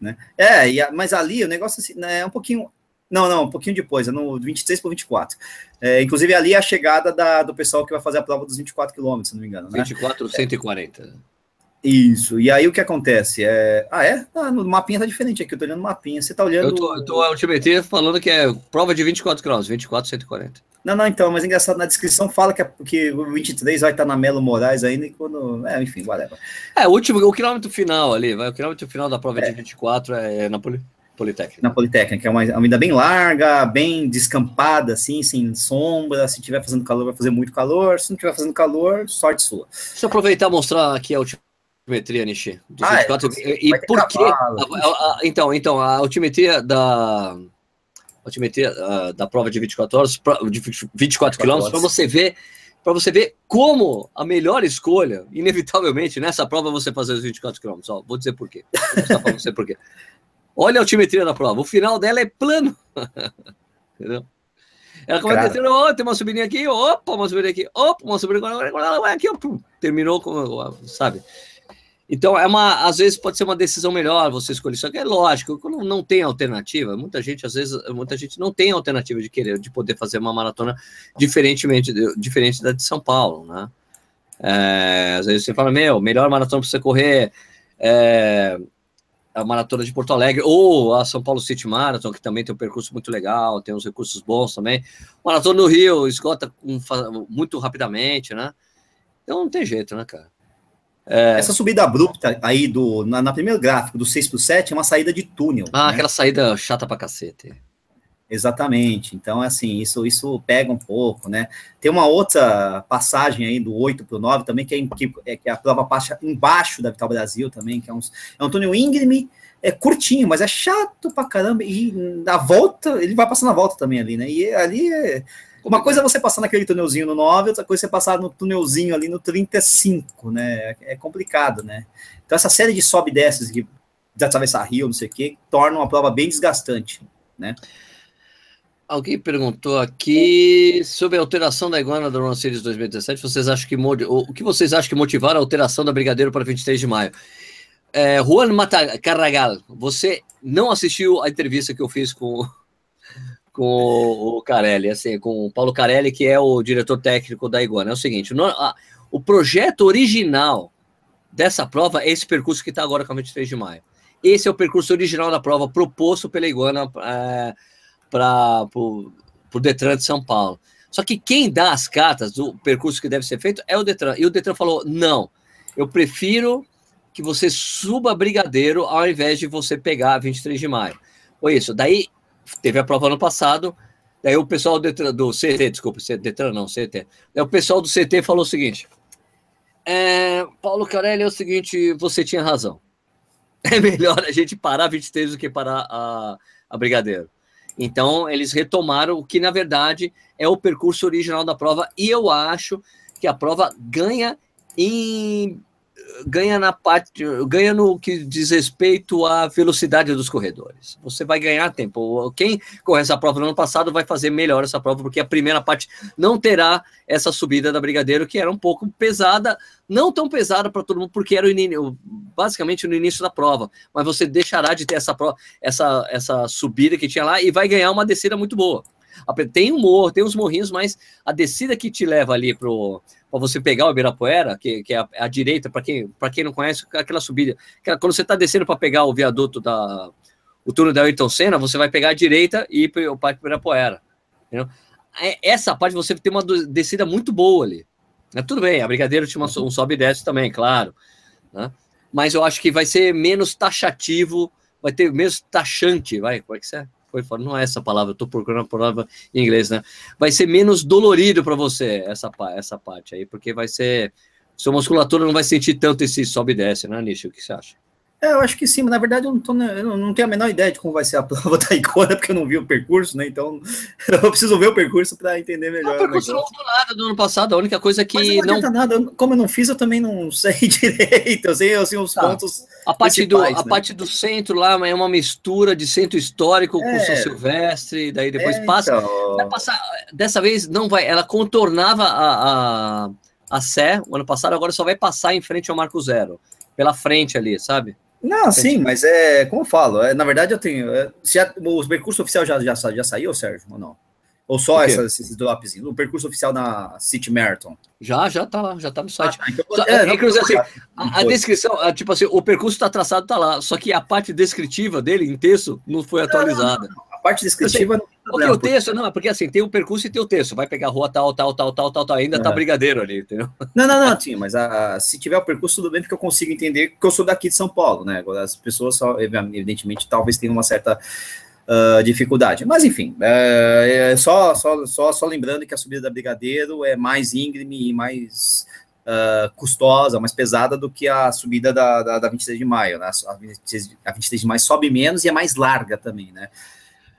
Né? É, a, mas ali o negócio assim, né, é um pouquinho. Não, não, um pouquinho depois, é no 23 para 24. É, inclusive, ali é a chegada da, do pessoal que vai fazer a prova dos 24 quilômetros, se não me engano. Né? 24, 140. É. Isso, e aí o que acontece? É... Ah, é? Ah, no mapinha tá diferente aqui, eu tô olhando o mapinha. Você tá olhando. Eu tô, eu tô a ultimetria falando que é prova de 24 km, 24, 140. Não, não, então, mas é engraçado, na descrição fala que, é, que o 23 vai estar na Melo Moraes ainda e quando. É, enfim, whatever. É, o último, o quilômetro final ali, vai, o quilômetro final da prova é. de 24 é na Poli, Politécnica. Na Politécnica, é uma avenida bem larga, bem descampada, assim, sem sombra. Se tiver fazendo calor, vai fazer muito calor. Se não tiver fazendo calor, sorte sua. Deixa eu aproveitar e mostrar aqui a altimetria, Nishi. Ah, 24, é, e por quê? Então, então, a altimetria da altimetria uh, da prova de 24 horas, de 24 quilômetros, para você ver para você ver como a melhor escolha, inevitavelmente, nessa prova você fazer os 24 km. Ó, vou dizer por quê. Vou para você por quê. Olha a altimetria da prova. O final dela é plano. Entendeu? Ela começa a oh, tem uma subidinha aqui, opa, uma subidinha aqui, opa, uma subidinha agora ela vai aqui, ó, terminou com, sabe? Então, é uma, às vezes pode ser uma decisão melhor você escolher. Só que é lógico, quando não tem alternativa, muita gente, às vezes, muita gente não tem alternativa de querer, de poder fazer uma maratona diferentemente, diferente da de São Paulo, né? É, às vezes você fala, meu, melhor maratona para você correr é a maratona de Porto Alegre, ou a São Paulo City Marathon, que também tem um percurso muito legal, tem uns recursos bons também. Maratona do Rio esgota muito rapidamente, né? Então não tem jeito, né, cara? É... Essa subida abrupta aí do, na, na primeiro gráfico, do 6 para o 7, é uma saída de túnel. Ah, né? aquela saída chata pra cacete. Exatamente. Então, assim, isso, isso pega um pouco, né? Tem uma outra passagem aí do 8 para o 9 também, que é, que, é, que a prova passa embaixo da Vital Brasil também, que é, uns, é um túnel íngreme, é curtinho, mas é chato pra caramba. E na volta, ele vai passar na volta também ali, né? E ali é uma coisa é você passar naquele túnelzinho no 9, outra coisa é você passar no túnelzinho ali no 35, né? É complicado, né? Então, essa série de sobe e desces de, atravessar rio, não sei o quê, torna uma prova bem desgastante, né? Alguém perguntou aqui sobre a alteração da iguana da Run Series 2017. Vocês acham que o que vocês acham que motivaram a alteração da Brigadeiro para 23 de maio? É, Juan Carragal, você não assistiu a entrevista que eu fiz com, com o Carelli, assim, com o Paulo Carelli, que é o diretor técnico da Iguana. É o seguinte: no, a, o projeto original dessa prova é esse percurso que está agora com a 23 de maio. Esse é o percurso original da prova proposto pela Iguana é, para o Detran de São Paulo. Só que quem dá as cartas do percurso que deve ser feito é o Detran. E o Detran falou: não, eu prefiro que você suba Brigadeiro ao invés de você pegar 23 de maio. Foi isso. Daí teve a prova no passado. Daí o pessoal do, do CT, desculpa, Detran não, CT. Daí o pessoal do CT falou o seguinte: é, Paulo Carelli, é o seguinte, você tinha razão. É melhor a gente parar 23 do que parar a, a Brigadeiro. Então, eles retomaram o que, na verdade, é o percurso original da prova, e eu acho que a prova ganha em ganha na parte, ganha no que diz respeito à velocidade dos corredores. Você vai ganhar tempo. Quem corre essa prova no ano passado vai fazer melhor essa prova, porque a primeira parte não terá essa subida da Brigadeiro, que era um pouco pesada, não tão pesada para todo mundo, porque era o, basicamente no início da prova. Mas você deixará de ter essa, essa, essa subida que tinha lá e vai ganhar uma descida muito boa. Tem um morro, tem uns morrinhos, mas a descida que te leva ali para você pegar o Ibirapuera, que, que é a, a direita, para quem, quem não conhece, aquela subida. Aquela, quando você está descendo para pegar o viaduto da. O túnel da Ayrton Senna, você vai pegar a direita e ir para o Parque Ibirapuera. Entendeu? É, essa parte você tem uma descida muito boa ali. É, tudo bem, a Brigadeiro tinha uma, um sobe e desce também, claro. Né? Mas eu acho que vai ser menos taxativo, vai ter menos taxante, vai, como é que é? Foi fora. Não é essa palavra, eu tô procurando a palavra em inglês, né? Vai ser menos dolorido para você essa, essa parte aí, porque vai ser. Sua musculatura não vai sentir tanto esse sobe e desce, né, Nishi? O que você acha? É, eu acho que sim, mas na verdade eu não, tô, eu não tenho a menor ideia de como vai ser a prova da Icona, porque eu não vi o percurso, né? Então eu preciso ver o percurso para entender melhor. Não, o percurso não mudou nada do ano passado, a única coisa que. Mas não, não... nada, como eu não fiz, eu também não sei direito, eu sei assim, os tá. pontos. A parte, do, a né? parte do centro lá é uma mistura de centro histórico é. com São Silvestre, daí depois é, passa. Então... Passar. Dessa vez não vai, ela contornava a, a, a Sé o ano passado, agora só vai passar em frente ao Marco Zero, pela frente ali, sabe? Não, sim, mas é como eu falo, é, na verdade eu tenho. É, se a, o percurso oficial já, já, já saiu, Sérgio, ou não? Ou só essas, esses drops? O percurso oficial na City Marathon? Já, já tá lá, já tá no site. Ah, então, só, é, não, assim, a, a, descrição, a, tipo assim, o percurso tá traçado, tá lá, só que a parte descritiva dele em texto não foi atualizada. Não, não, a parte descritiva não porque o texto, não, é porque assim, tem o percurso e tem o texto. Vai pegar a rua tal, tal, tal, tal, tal, tal, ainda tá é. tá brigadeiro ali, entendeu? Não, não, não, sim, mas a, a, se tiver o percurso, tudo bem, porque eu consigo entender que eu sou daqui de São Paulo, né? Agora, as pessoas, só, evidentemente, talvez tenham uma certa uh, dificuldade. Mas, enfim, é, é, só, só, só, só lembrando que a subida da Brigadeiro é mais íngreme e mais uh, custosa, mais pesada do que a subida da, da, da 23 de maio, né? A 23, a 23 de maio sobe menos e é mais larga também, né?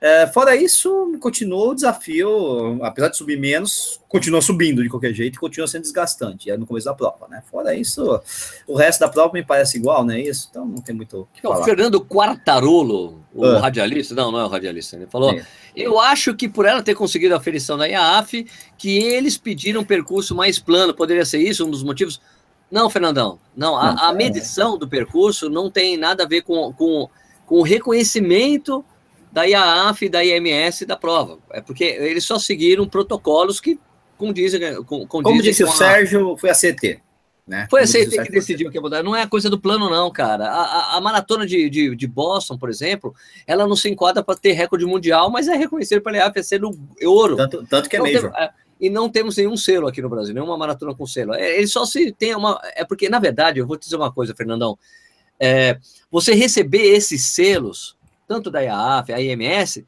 É, fora isso, continua o desafio, apesar de subir menos, continua subindo de qualquer jeito e continua sendo desgastante, é no começo da prova, né? Fora isso, o resto da prova me parece igual, né? Isso, então não tem muito o que falar. O Fernando Quartarolo, o ah. radialista, não, não é o radialista, ele falou, é. eu acho que por ela ter conseguido a aferição da IAAF, que eles pediram um percurso mais plano, poderia ser isso um dos motivos? Não, Fernandão, não, a, a é. medição do percurso não tem nada a ver com, com, com o reconhecimento da IAAF, da IMS da prova. É porque eles só seguiram protocolos que condizem. Com, condizem Como disse o Sérgio, foi a CT. Né? Foi a CT que decidiu que ia mudar. Não é coisa do plano, não, cara. A, a, a maratona de, de, de, Boston, por exemplo, ela não se enquadra para ter recorde mundial, mas é reconhecido pela IAAF ser no ouro. Tanto, tanto que é mesmo. É, e não temos nenhum selo aqui no Brasil, nenhuma maratona com selo. É, ele só se tem uma. É porque, na verdade, eu vou te dizer uma coisa, Fernandão. É, você receber esses selos tanto da IAAF, a IMS,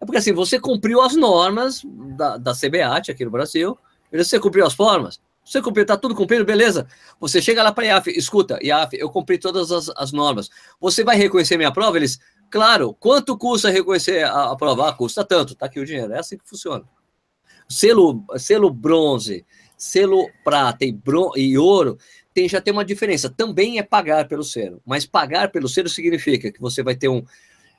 é porque assim, você cumpriu as normas da, da CBAT aqui no Brasil, você cumpriu as formas, você cumpriu, tá tudo cumprido, beleza. Você chega lá para a IAF, escuta, IAF, eu cumpri todas as, as, normas. Você vai reconhecer minha prova? Eles, claro, quanto custa reconhecer a, a prova? Ah, custa tanto, tá aqui o dinheiro, é assim que funciona. Selo, selo bronze, selo prata e, bron e ouro, tem, já tem uma diferença. Também é pagar pelo selo, mas pagar pelo selo significa que você vai ter um,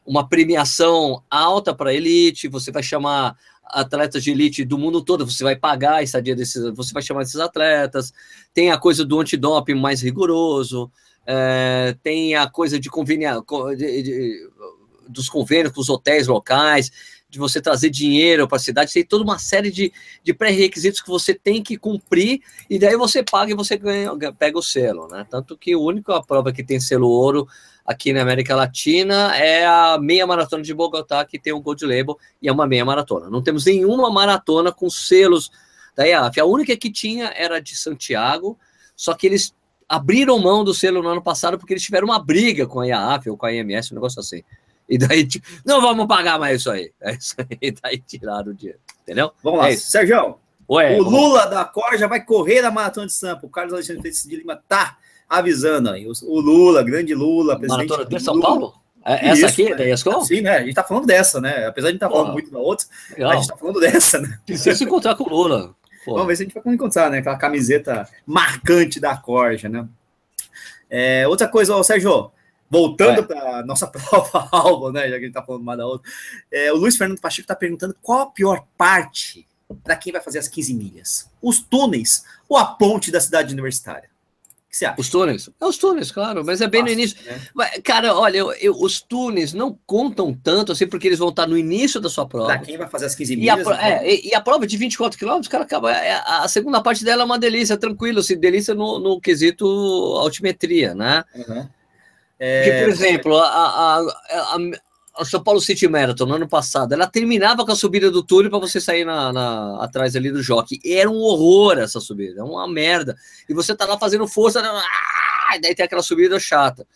uma premiação alta para elite, você vai chamar atletas de elite do mundo todo, você vai pagar a estadia desses, você vai chamar esses atletas, tem a coisa do antidoping mais rigoroso, é, tem a coisa de conveniar dos convênios com os hotéis locais, de você trazer dinheiro para a cidade, tem toda uma série de, de pré-requisitos que você tem que cumprir, e daí você paga e você ganha, pega o selo, né? Tanto que a única prova que tem selo ouro aqui na América Latina é a meia maratona de Bogotá, que tem o Gold Label, e é uma meia maratona. Não temos nenhuma maratona com selos da IAF. A única que tinha era de Santiago, só que eles abriram mão do selo no ano passado porque eles tiveram uma briga com a IAF ou com a IMS, um negócio assim. E daí, tipo, não vamos pagar mais isso aí. É isso aí, daí tiraram o dinheiro. Entendeu? Vamos lá, é Sérgio. Ué, o Lula da Corja vai correr a maratona de Sampa. O Carlos Alexandre de Lima tá avisando aí. O, Lula, grande Lula, presidente. Maratona de São Lula. Paulo? É, essa Isso, aqui, da ESCOM? Sim, né? A gente tá falando dessa, né? Apesar de a gente tá falando muito da outra, Legal. a gente tá falando dessa, né? Precisa se encontrar com o Lula. Vamos ver se a gente vai encontrar, né? Aquela camiseta marcante da Corja, né? É, outra coisa, ó, Sérgio, voltando é. para nossa prova-alvo, né? Já que a gente tá falando mais da outra. É, o Luiz Fernando Pacheco tá perguntando qual a pior parte para quem vai fazer as 15 milhas? Os túneis ou a ponte da cidade universitária? Que você acha? Os túneis. É os túneis, claro, mas é bem Nossa, no início. Né? Mas, cara, olha, eu, eu, os túneis não contam tanto assim, porque eles vão estar no início da sua prova. Pra quem vai fazer as 15 milhas. E a, então... é, e, e a prova de 24 quilômetros, cara, acaba. É, a, a, segunda parte dela é uma delícia, tranquilo, assim, delícia no, no quesito altimetria, né? Uhum. É... Porque, por exemplo, a, a, a, a São Paulo City Marathon no ano passado, ela terminava com a subida do túnel para você sair na, na, atrás ali do jockey. Era um horror essa subida, é uma merda. E você tá lá fazendo força, ah, daí tem aquela subida chata.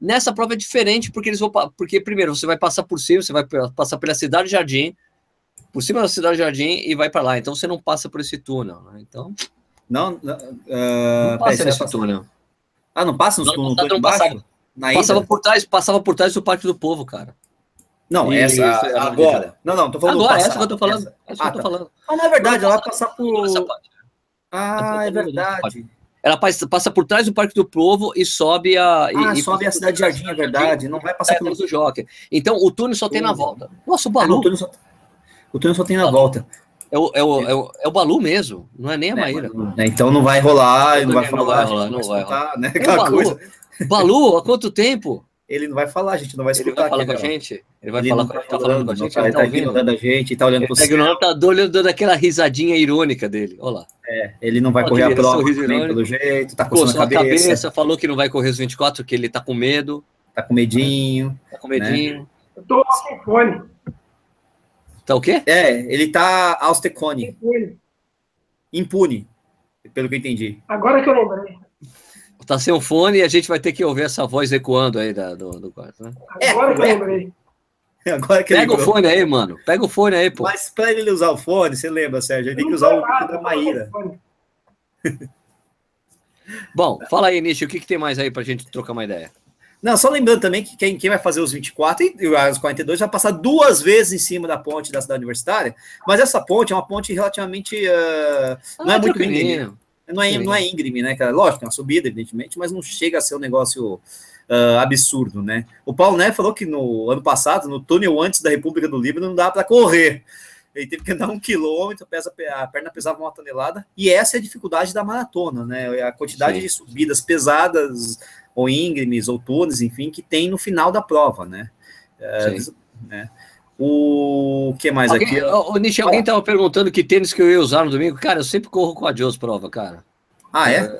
Nessa prova é diferente porque eles vão porque primeiro você vai passar por cima, você vai passar pela cidade Jardim, por cima da cidade Jardim e vai para lá. Então você não passa por esse túnel, né? Então não, não, uh, não passa nesse túnel. Ah, não passa no túnel, não, não, passava, passava por trás, passava por trás do Parque do Povo, cara. Não, essa é agora. Não, não, tô falando agora, essa que eu tô falando. Essa, essa ah, que eu tô tá. falando. Não, na verdade, ela vai passar por. Ah, é verdade. Ela passa, passa por trás do Parque do Povo e sobe a. Ah, e, sobe a Cidade de Jardim, é verdade. Não vai passar pelo do Jockey. Então o túnel só tem na volta. Nossa, o Balu. É, o, túnel só, o túnel só tem na volta. É o, é, o, é, o, é o Balu mesmo, não é nem a é, Maíra. É, então não vai rolar, não, não vai falar. Não vai rolar, não vai rolar. Né? É o Balu. Coisa. Balu, há quanto tempo? Ele não vai falar, a gente não vai escutar. Ele vai falar aqui, com a gente? Ele vai ele falar, tá, tá falando com a gente? Tá, ele tá, tá ignorando a gente, tá olhando pro tá céu. Tá olhando daquela risadinha irônica dele, olha lá. É, ele não vai correr a prova nem pelo jeito, tá coçando a cabeça. cabeça. Falou que não vai correr os 24, que ele tá com medo. Tá com medinho. Tá com medinho. Né? Eu tô fone. Tá o quê? É, ele tá austecone. Impune. Impune, pelo que eu entendi. Agora que eu lembrei. Tá sem o fone e a gente vai ter que ouvir essa voz ecoando aí da, do, do quarto, né? Agora que eu lembrei. Agora que Pega o fone aí, mano. Pega o fone aí, pô. Mas para ele usar o fone, você lembra, Sérgio? Ele tem que usar o fone da Maíra. Bom, fala aí, Nishi, o que, que tem mais aí pra gente trocar uma ideia? Não, só lembrando também que quem, quem vai fazer os 24 e os 42 vai passar duas vezes em cima da ponte da cidade universitária, mas essa ponte é uma ponte relativamente. Uh, não é ah, muito bem. Não é, não é íngreme, né, cara? Lógico, é uma subida, evidentemente, mas não chega a ser um negócio uh, absurdo, né? O Paulo Né falou que no ano passado, no túnel antes da República do Líbano, não dava para correr. Ele teve que andar um quilômetro, pesa, a perna pesava uma tonelada, e essa é a dificuldade da maratona, né? A quantidade Sim. de subidas pesadas, ou íngremes, ou túneis, enfim, que tem no final da prova, né? Uh, né? O que mais alguém, aqui? O, o Nishi, alguém estava perguntando que tênis que eu ia usar no domingo. Cara, eu sempre corro com a Deus prova, cara. Ah, é?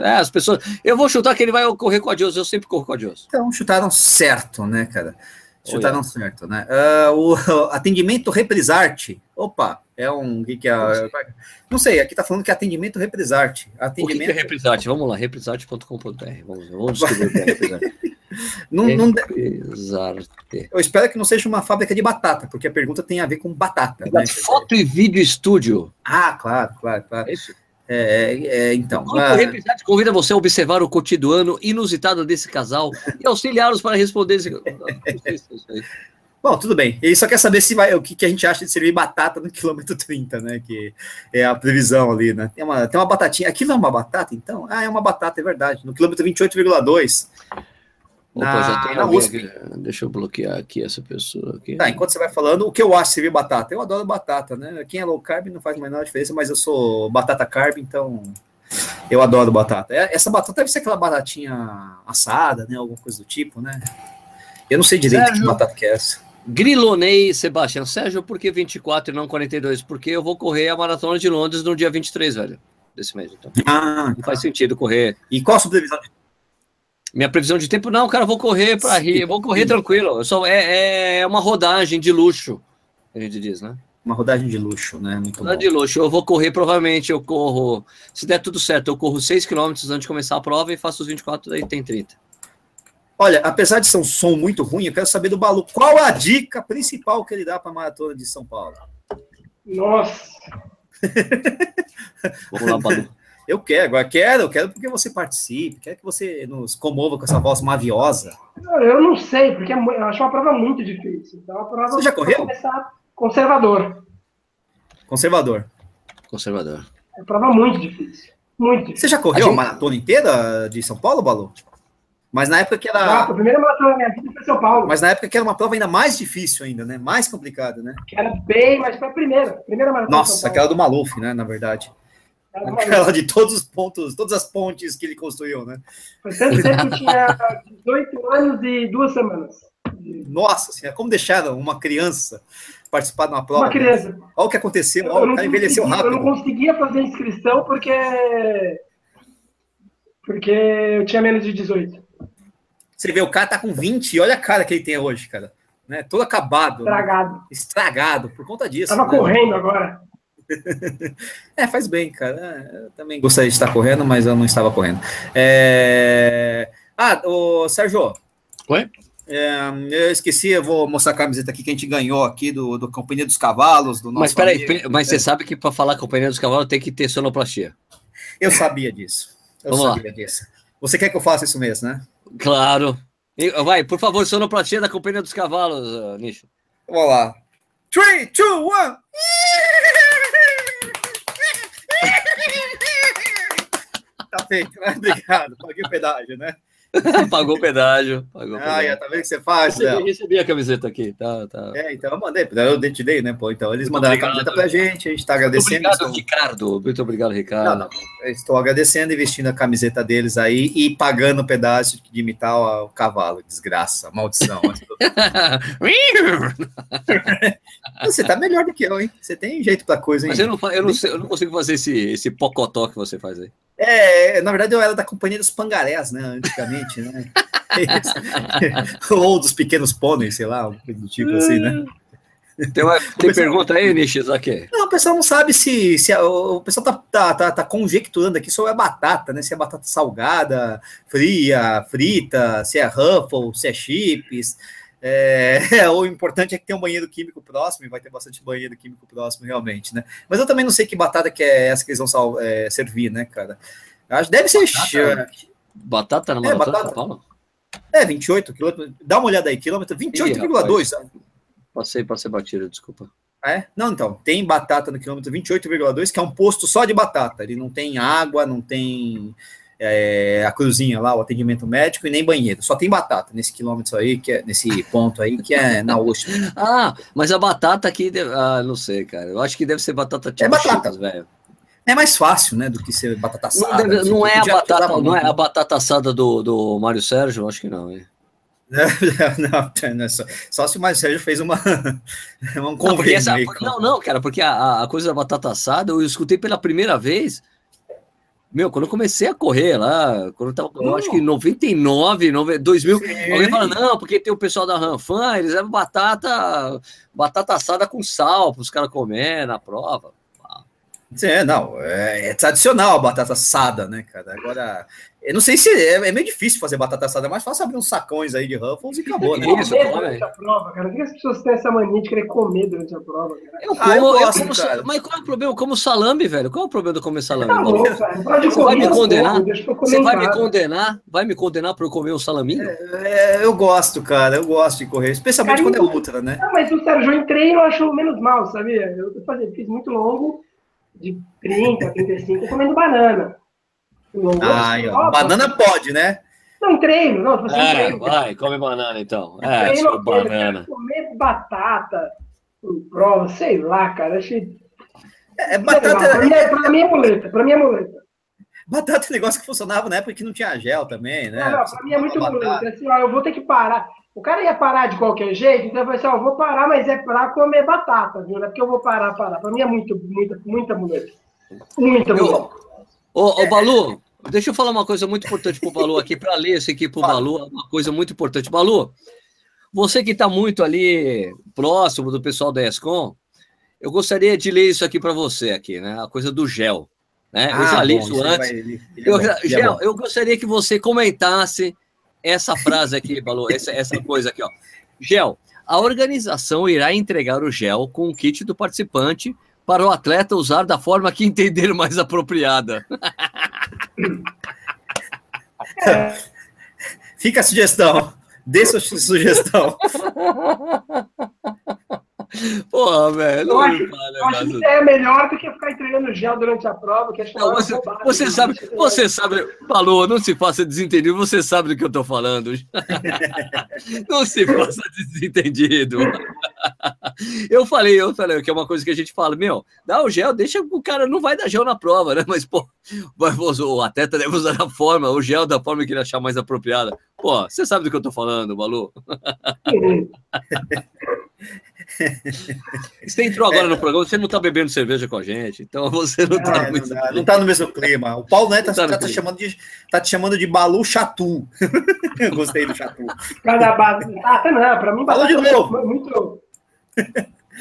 é? As pessoas. Eu vou chutar que ele vai correr com a Deus, eu sempre corro com a Deus. Então, chutaram certo, né, cara? Chutaram certo, né? Uh, o atendimento reprisarte. Opa, é um. Que, que é? Não sei, aqui tá falando que é atendimento reprisarte. Atendimento... O que, que é reprisarte? Vamos lá, reprisarte.com.br. Vamos, vamos descobrir o que é reprisarte. Não, não... Eu espero que não seja uma fábrica de batata, porque a pergunta tem a ver com batata. Né? Foto e vídeo estúdio. Ah, claro, claro, claro. É isso. É, é, então. O ah, convida você a observar o cotidiano inusitado desse casal e auxiliá-los para responder. Esse... Bom, tudo bem. Ele só quer saber se vai, o que, que, a gente acha de servir batata no quilômetro 30, né? Que é a previsão ali, né? Tem uma, tem uma batatinha. Aquilo é uma batata, então? Ah, é uma batata, é verdade. No quilômetro 28,2. Opa, já tem alguém aqui. Deixa eu bloquear aqui essa pessoa. Aqui. Tá, enquanto você vai falando, o que eu acho servir batata? Eu adoro batata, né? Quem é low carb não faz a menor diferença, mas eu sou batata carb, então Eu adoro batata. É, Essa batata deve ser aquela batatinha assada, né? Alguma coisa do tipo, né? Eu não sei direito Sérgio. que batata que é essa. Grilonei Sebastião Sérgio, por que 24 e não 42? Porque eu vou correr a maratona de Londres no dia 23, velho, desse mês. Então, Ah, não faz sentido correr. e qual a sua previsão? de- Minha previsão de tempo, não, cara, eu vou correr para eu vou correr tranquilo. Eu só, é, é uma rodagem de luxo, a gente diz, né? Uma rodagem de luxo, né? Muito bom. Rodagem de luxo. Eu vou correr, provavelmente, eu corro, se der tudo certo, eu corro 6 km antes de começar a prova e faço os 24, daí tem 30. Olha, apesar de ser um som muito ruim, eu quero saber do Balu. Qual a dica principal que ele dá para a maratona de São Paulo? Nossa, Vamos lá, Balu. Eu quero, agora quero, eu quero porque você participe, quero que você nos comova com essa voz maviosa. eu não sei, porque é eu acho uma prova muito difícil. Então, prova Você já correu? começar conservador. Conservador. Conservador. É uma prova muito difícil. Muito difícil. Você já correu A a, gente- maratona inteira de São Paulo, Balu? Mas na época que Ah, era, a primeira maratona da minha vida foi São Paulo. mas na época que era uma prova ainda mais difícil ainda, né? Mais complicada, né? Que era bem, mas foi a primeira. Primeira maratona de São Nossa, Paulo. aquela do Maluf, né? Na verdade. Aquela de todos os pontos, todas as pontes que ele construiu, né? Tanto tempo que tinha 18 anos e duas semanas. Nossa senhora, como deixaram uma criança participar de uma prova? Uma criança. Olha o que aconteceu, Eu olha, o cara envelheceu conseguia- Eu não rápido. conseguia fazer inscrição porque. Porque eu tinha menos de 18. Você vê, o cara tá com 20 e olha a cara que ele tem hoje, cara. Né? Todo acabado. né? Estragado. Estragado por conta disso. Tava né? correndo agora. É, faz bem, cara. É, Eu também gostaria de estar correndo, mas eu não estava correndo. É... Ah, o Sérgio. Oi? É, eu esqueci, eu vou mostrar a camiseta aqui que a gente ganhou aqui do, do Companhia dos Cavalos, do nosso Mas peraí, amigo. mas você sabe que para falar com o pneu dos cavalos tem que ter sonoplastia. Eu sabia disso. Eu Vamos lá. sabia disso. Você quer que eu faça isso mesmo, né? Claro. Vai, por favor, sonoplastia da Companhia dos Cavalos, ah, Nicho. Vamos lá. 3, 2, 1. Tá feito, né? Obrigado. Paguei o pedágio, né? Pagou o pedágio. Pagou Ah, pedágio. já tá vendo o que você faz, Recebi, Léo? recebi a camiseta aqui, tá, tá. É, então eu mandei, eu te dei, né, pô? Então eles Muito mandaram obrigado. a camiseta pra gente, a gente tá Muito agradecendo. obrigado, estou- Ricardo. Muito obrigado, Não, Ricardo. não, eu estou agradecendo e vestindo a camiseta deles aí e pagando o pedaço de imitar o, cavalo. Desgraça, maldição. Você tá melhor do que eu, hein? Você tem jeito pra coisa, hein? Mas eu não, eu, não sei- eu não consigo fazer esse, esse pocotó que você faz aí. É, na verdade eu era da companhia dos pangarés, né? Antigamente, né? Ou dos pequenos pôneis, sei lá, do tipo assim, né? Tem, uma- tem pergunta aí, Nish, aqui? Não, o pessoal não sabe se, se a- o pessoal tá, tá, tá, tá conjecturando aqui sobre a batata, né? Se é batata salgada, fria, frita, se é Ruffles, se é chips. É, o importante é que tem um banheiro químico próximo e vai ter bastante banheiro químico próximo, realmente, né? Mas eu também não sei que batata que é essa que eles vão sal- é, servir, né, cara? Acho, deve ser. Batata? Batata na É, maratona de batata. São Paulo? É, 28 quilômetros. Dá uma olhada aí, quilômetro 28,2. Passei, passei batido, desculpa. É? Não, então, tem batata no quilômetro 28,2, que é um posto só de batata. Ele não tem água, não tem é, a cruzinha lá, o atendimento médico e nem banheiro. Só tem batata nesse quilômetro aí, que é nesse ponto aí, que é na USP. Ah, mas a batata aqui. Ah, não sei, cara. Eu acho que deve ser batata tipo É batata. Velho. É mais fácil, né, do que ser batata Não, assada. deve- assim, não que é a podia batata, ajudar não é a batata assada do, do Mário Sérgio? Acho que não. hein? não, não é só, só se o Mário Sérgio fez uma, um Não, essa- aí por- com- não, não, cara, porque a, a coisa da batata assada eu escutei pela primeira vez. Meu, quando eu comecei a correr lá, quando eu tava, eu acho que em 99, 90, 2000, Sim. alguém fala, não, porque tem o pessoal da Ranfan, eles levam batata, batata assada com sal para os caras comer na prova. É, não, é, é tradicional a batata assada, né, cara? Agora, eu não sei se é, é meio difícil fazer batata assada, é mais fácil abrir uns sacões aí de Ruffles e acabou, né? Isso, durante a prova, cara. Por que as pessoas têm essa mania de querer comer durante a prova, cara? Eu Ah, eu como, eu gosto, como cara. mas qual é o problema? Eu como salame, velho. Qual é o problema de eu comer salame? Tá louco, cara. Pode Você vai me comer, condenar? Você vai me condenar? Vai me condenar por eu comer um salaminho? É, eu gosto, cara, eu gosto de correr, especialmente Carinho. quando é ultra, né? Não, mas o Sérgio, eu entrei e eu acho menos mal, sabia? Eu fazia, fiz muito longo, de 30, 35, comendo banana. Ai, ó, banana pode, né? Não, treino, não, assim, É, treino. vai, come banana então. É, treino, banana. Comer batata em prova, sei lá, cara, achei. É, é pra, batata. mim, é- pra mim é muleta, pra mim é muleta. Batata é um negócio que funcionava na época que não tinha gel também, né? Não, não, pra mim é muito ruim. Assim, ó, eu vou ter que parar. O cara ia parar de qualquer jeito, então eu falei assim, ó, eu vou parar, mas é pra comer batata, viu? Não é porque eu vou parar, parar. Pra mim é muito, muita, muita mulher. Muita mulher. Ô, ô, Balu, deixa eu falar uma coisa muito importante pro Balu aqui, para ler isso aqui pro Balu, uma coisa muito importante. Balu, você que está muito ali próximo do pessoal da ESCOM, eu gostaria de ler isso aqui para você aqui, né? A coisa do gel. Né? Ah, eu já li bom, isso antes. Vai, ele, ele eu, é gel, eu gostaria que você comentasse essa frase aqui, Balu, essa, essa coisa aqui, ó. Gel, a organização irá entregar o gel com o kit do participante para o atleta usar da forma que entender mais apropriada. Fica a sugestão. Dê sua sugestão. Porra, velho. Eu acho, eu acho que é melhor do que ficar entregando gel durante a prova. Que não, você, roubado, você sabe, você sabe, falou, não se faça desentendido, você sabe do que eu tô falando. não se faça desentendido. Eu falei, eu falei, que é uma coisa que a gente fala, meu, dá o gel, deixa o cara, não vai dar gel na prova, né? Mas, pô, vai, o atleta deve usar a forma, o gel da forma que ele achar mais apropriada. Pô, você sabe do que eu tô falando, Balu? Você entrou agora é, no programa, você não está bebendo cerveja com a gente, então você não está é, no, não, tá no mesmo clima. O Paulo Neto está tá, tá, chamando de, tá te chamando de Balu Chatu. Gostei do Chatu. Cada base. Ah, tá não, para mim, Falou de novo. Muito,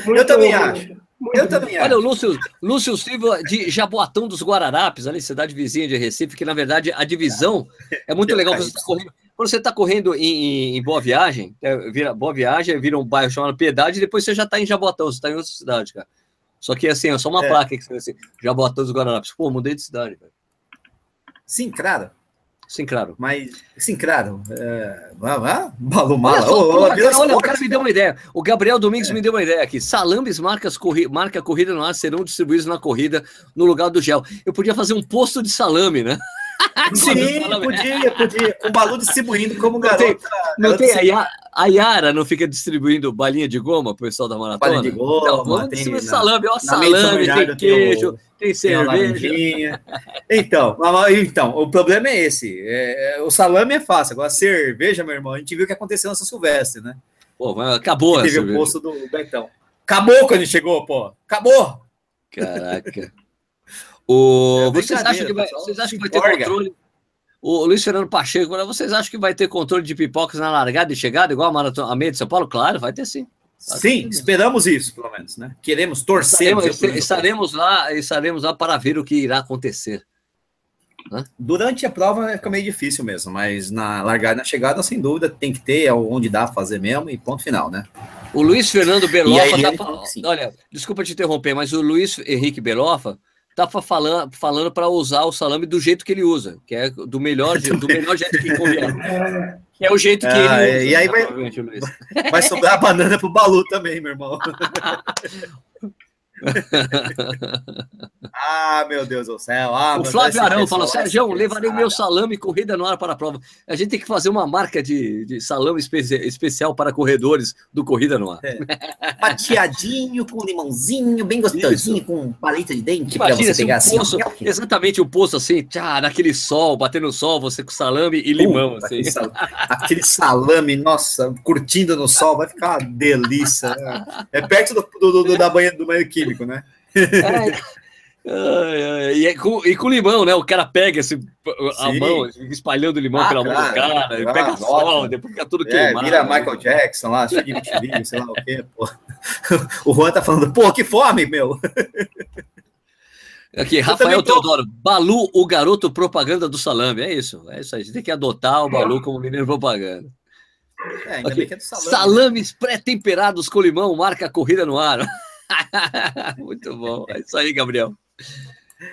muito, Eu também acho. Muito eu também Olha, o Lúcio, Lúcio Silva de Jaboatão dos Guararapes, ali, cidade vizinha de Recife, que na verdade a divisão é muito legal. Você está correndo, quando você está correndo em, em, Boa Viagem, é, vira, Boa Viagem vira um bairro chamado Piedade, e depois você já está em Jabotão, você está em outra cidade, cara. Só que assim, é só uma é. placa que você assim, Jabotão dos Guararapes. Pô, mudei de cidade, velho. Sim, claro. Sim, claro. Mas, sim, claro. É... Balu Mala. Olha, olha, o cara me deu uma ideia. O Gabriel Domingos é. me deu uma ideia aqui. Salambes marcas corri... marca corrida no ar serão distribuídos na corrida no lugar do gel. Eu podia fazer um posto de salame, né? Sim, podia, podia. Com o Balu distribuindo como garoto. Não tem, não tem a, a Yara não fica distribuindo balinha de goma pro pessoal da maratona? Balinha de goma, não, vamos distribuir salame. Ó, salame, tem queijo, tem, tem cerveja. então, então, o problema é esse. É, é, o salame é fácil. Agora, cerveja, meu irmão, a gente viu o que aconteceu nessa Silvestre, né? Pô, acabou Teve o posto do Betão. Acabou quando chegou, pô. Acabou. Caraca. O, é vocês, acham que vai, vocês acham que vai ter controle? O Luiz Fernando Pacheco, vocês acham que vai ter controle de pipocas na largada e chegada, igual a, maratona, a meia de São Paulo? Claro, vai ter sim. sim, esperamos isso, pelo menos, né? Queremos torcer. Estaremos, estaremos lá, estaremos lá para ver o que irá acontecer. Durante a prova fica meio difícil mesmo, mas na largada e na chegada, sem dúvida, tem que ter onde dá fazer mesmo e ponto final, né? O Luiz Fernando Belofa tá falando. Olha, desculpa te interromper, mas o Luiz Henrique Belofa tá falando falando para usar o salame do jeito que ele usa, que é do melhor, do melhor jeito que convém. Que é o jeito que ah, ele usa. E aí vai, vai sobrar a banana pro Balu também, meu irmão. ah, meu Deus do céu. Ah, o Flávio Arão falou: Sérgio, levarei meu salame corrida no ar para a prova. A gente tem que fazer uma marca de, de salame espe especial para corredores do Corrida no Ar. É. Fatiadinho, com limãozinho, bem gostosinho, Isso. com paleta de dente para você pegar um assim. exatamente o poço assim, tchá, naquele sol, batendo no sol, você com salame e limão. Uh, assim. aquele, salame, nossa, curtindo no sol, vai ficar uma delícia. Né? É perto do, do, do da banha do banho né? É. e, é com, e com limão, né? O cara pega esse, a Sim. mão, espalhando limão ah, pela mão do cara, ah, pega sol, depois fica tudo é, queimado. Vira Michael Jackson lá, de vitiligo, sei lá o quê, pô. O Juan tá falando, pô, que fome, meu. Aqui, Rafael tô... Teodoro, Balu, o garoto propaganda do salame. É isso, é isso aí. A gente tem que adotar o Balu como menino propaganda. É, ainda bem que é do salame. Né? Salames pré-temperados com limão, marca a corrida no ar. Muito bom. É isso aí, Gabriel.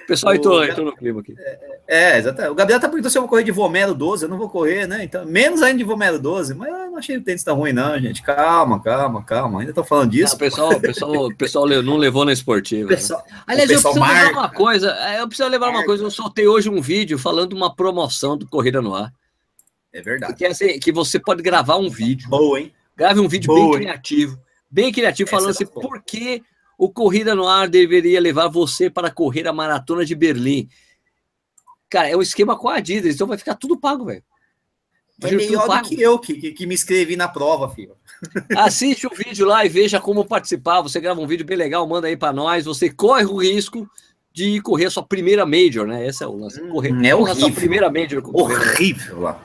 Pessoal entrou, entrou no clima aqui. É, é, exatamente. O Gabriel tá perguntando se eu vou correr de Vomero 12. Eu não vou correr, né? Então, menos ainda de Vomero 12. Mas eu não achei o tênis tão ruim, não, gente. Calma, calma, calma. Ainda tô falando disso. o pessoal, pessoal, pessoal não levou na esportiva. Né? Pessoal, né? Aliás, eu preciso marca. levar uma coisa. É, eu preciso levar uma coisa. Eu soltei hoje um vídeo falando de uma promoção do Corrida no Ar. É verdade. Que, é assim, que você pode gravar um vídeo. Boa, hein? Grave um vídeo Boa, bem criativo. Bem criativo, falando Essa é assim, por que o Corrida no Ar deveria levar você para correr a maratona de Berlim. Cara, é o esquema com a Adidas, então vai ficar tudo pago, velho. É melhor do que eu, que, que, que, me inscrevi na prova, filho. Assiste o vídeo lá e veja como participar. Você grava um vídeo bem legal, manda aí para nós. Você corre o risco de correr a sua primeira Major, né? Esse é o lance. Correr, hum, é horrível. a sua primeira Major. Horrível lá.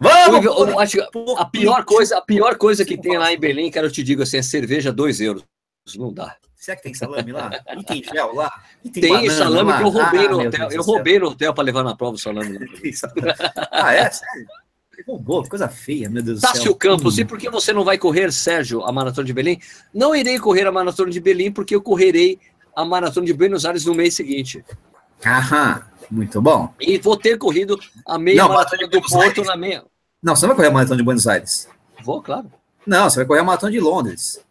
Vamos! Eu, eu acho a pior coisa, a pior coisa que tem lá em Belém, cara, eu te digo assim, é cerveja 2 euros. Não dá. Será que tem salame lá? E tem gel lá? E tem, tem salame lá? que eu roubei ah, no hotel. Eu roubei no hotel para levar na prova o salame. ah, é? Sério? Roubou, coisa feia, meu Deus do céu. Tássio Campos, hum. e por que você não vai correr, Sérgio, a Maratona de Belém? Não irei correr a Maratona de Belém, porque eu correrei a Maratona de Buenos Aires no mês seguinte. Aham, muito bom. E vou ter corrido a meia não, maratona do Porto na meia. Não, você não vai correr a Maratona de Buenos Aires. Vou, claro. Não, você vai correr a Maratona de Londres.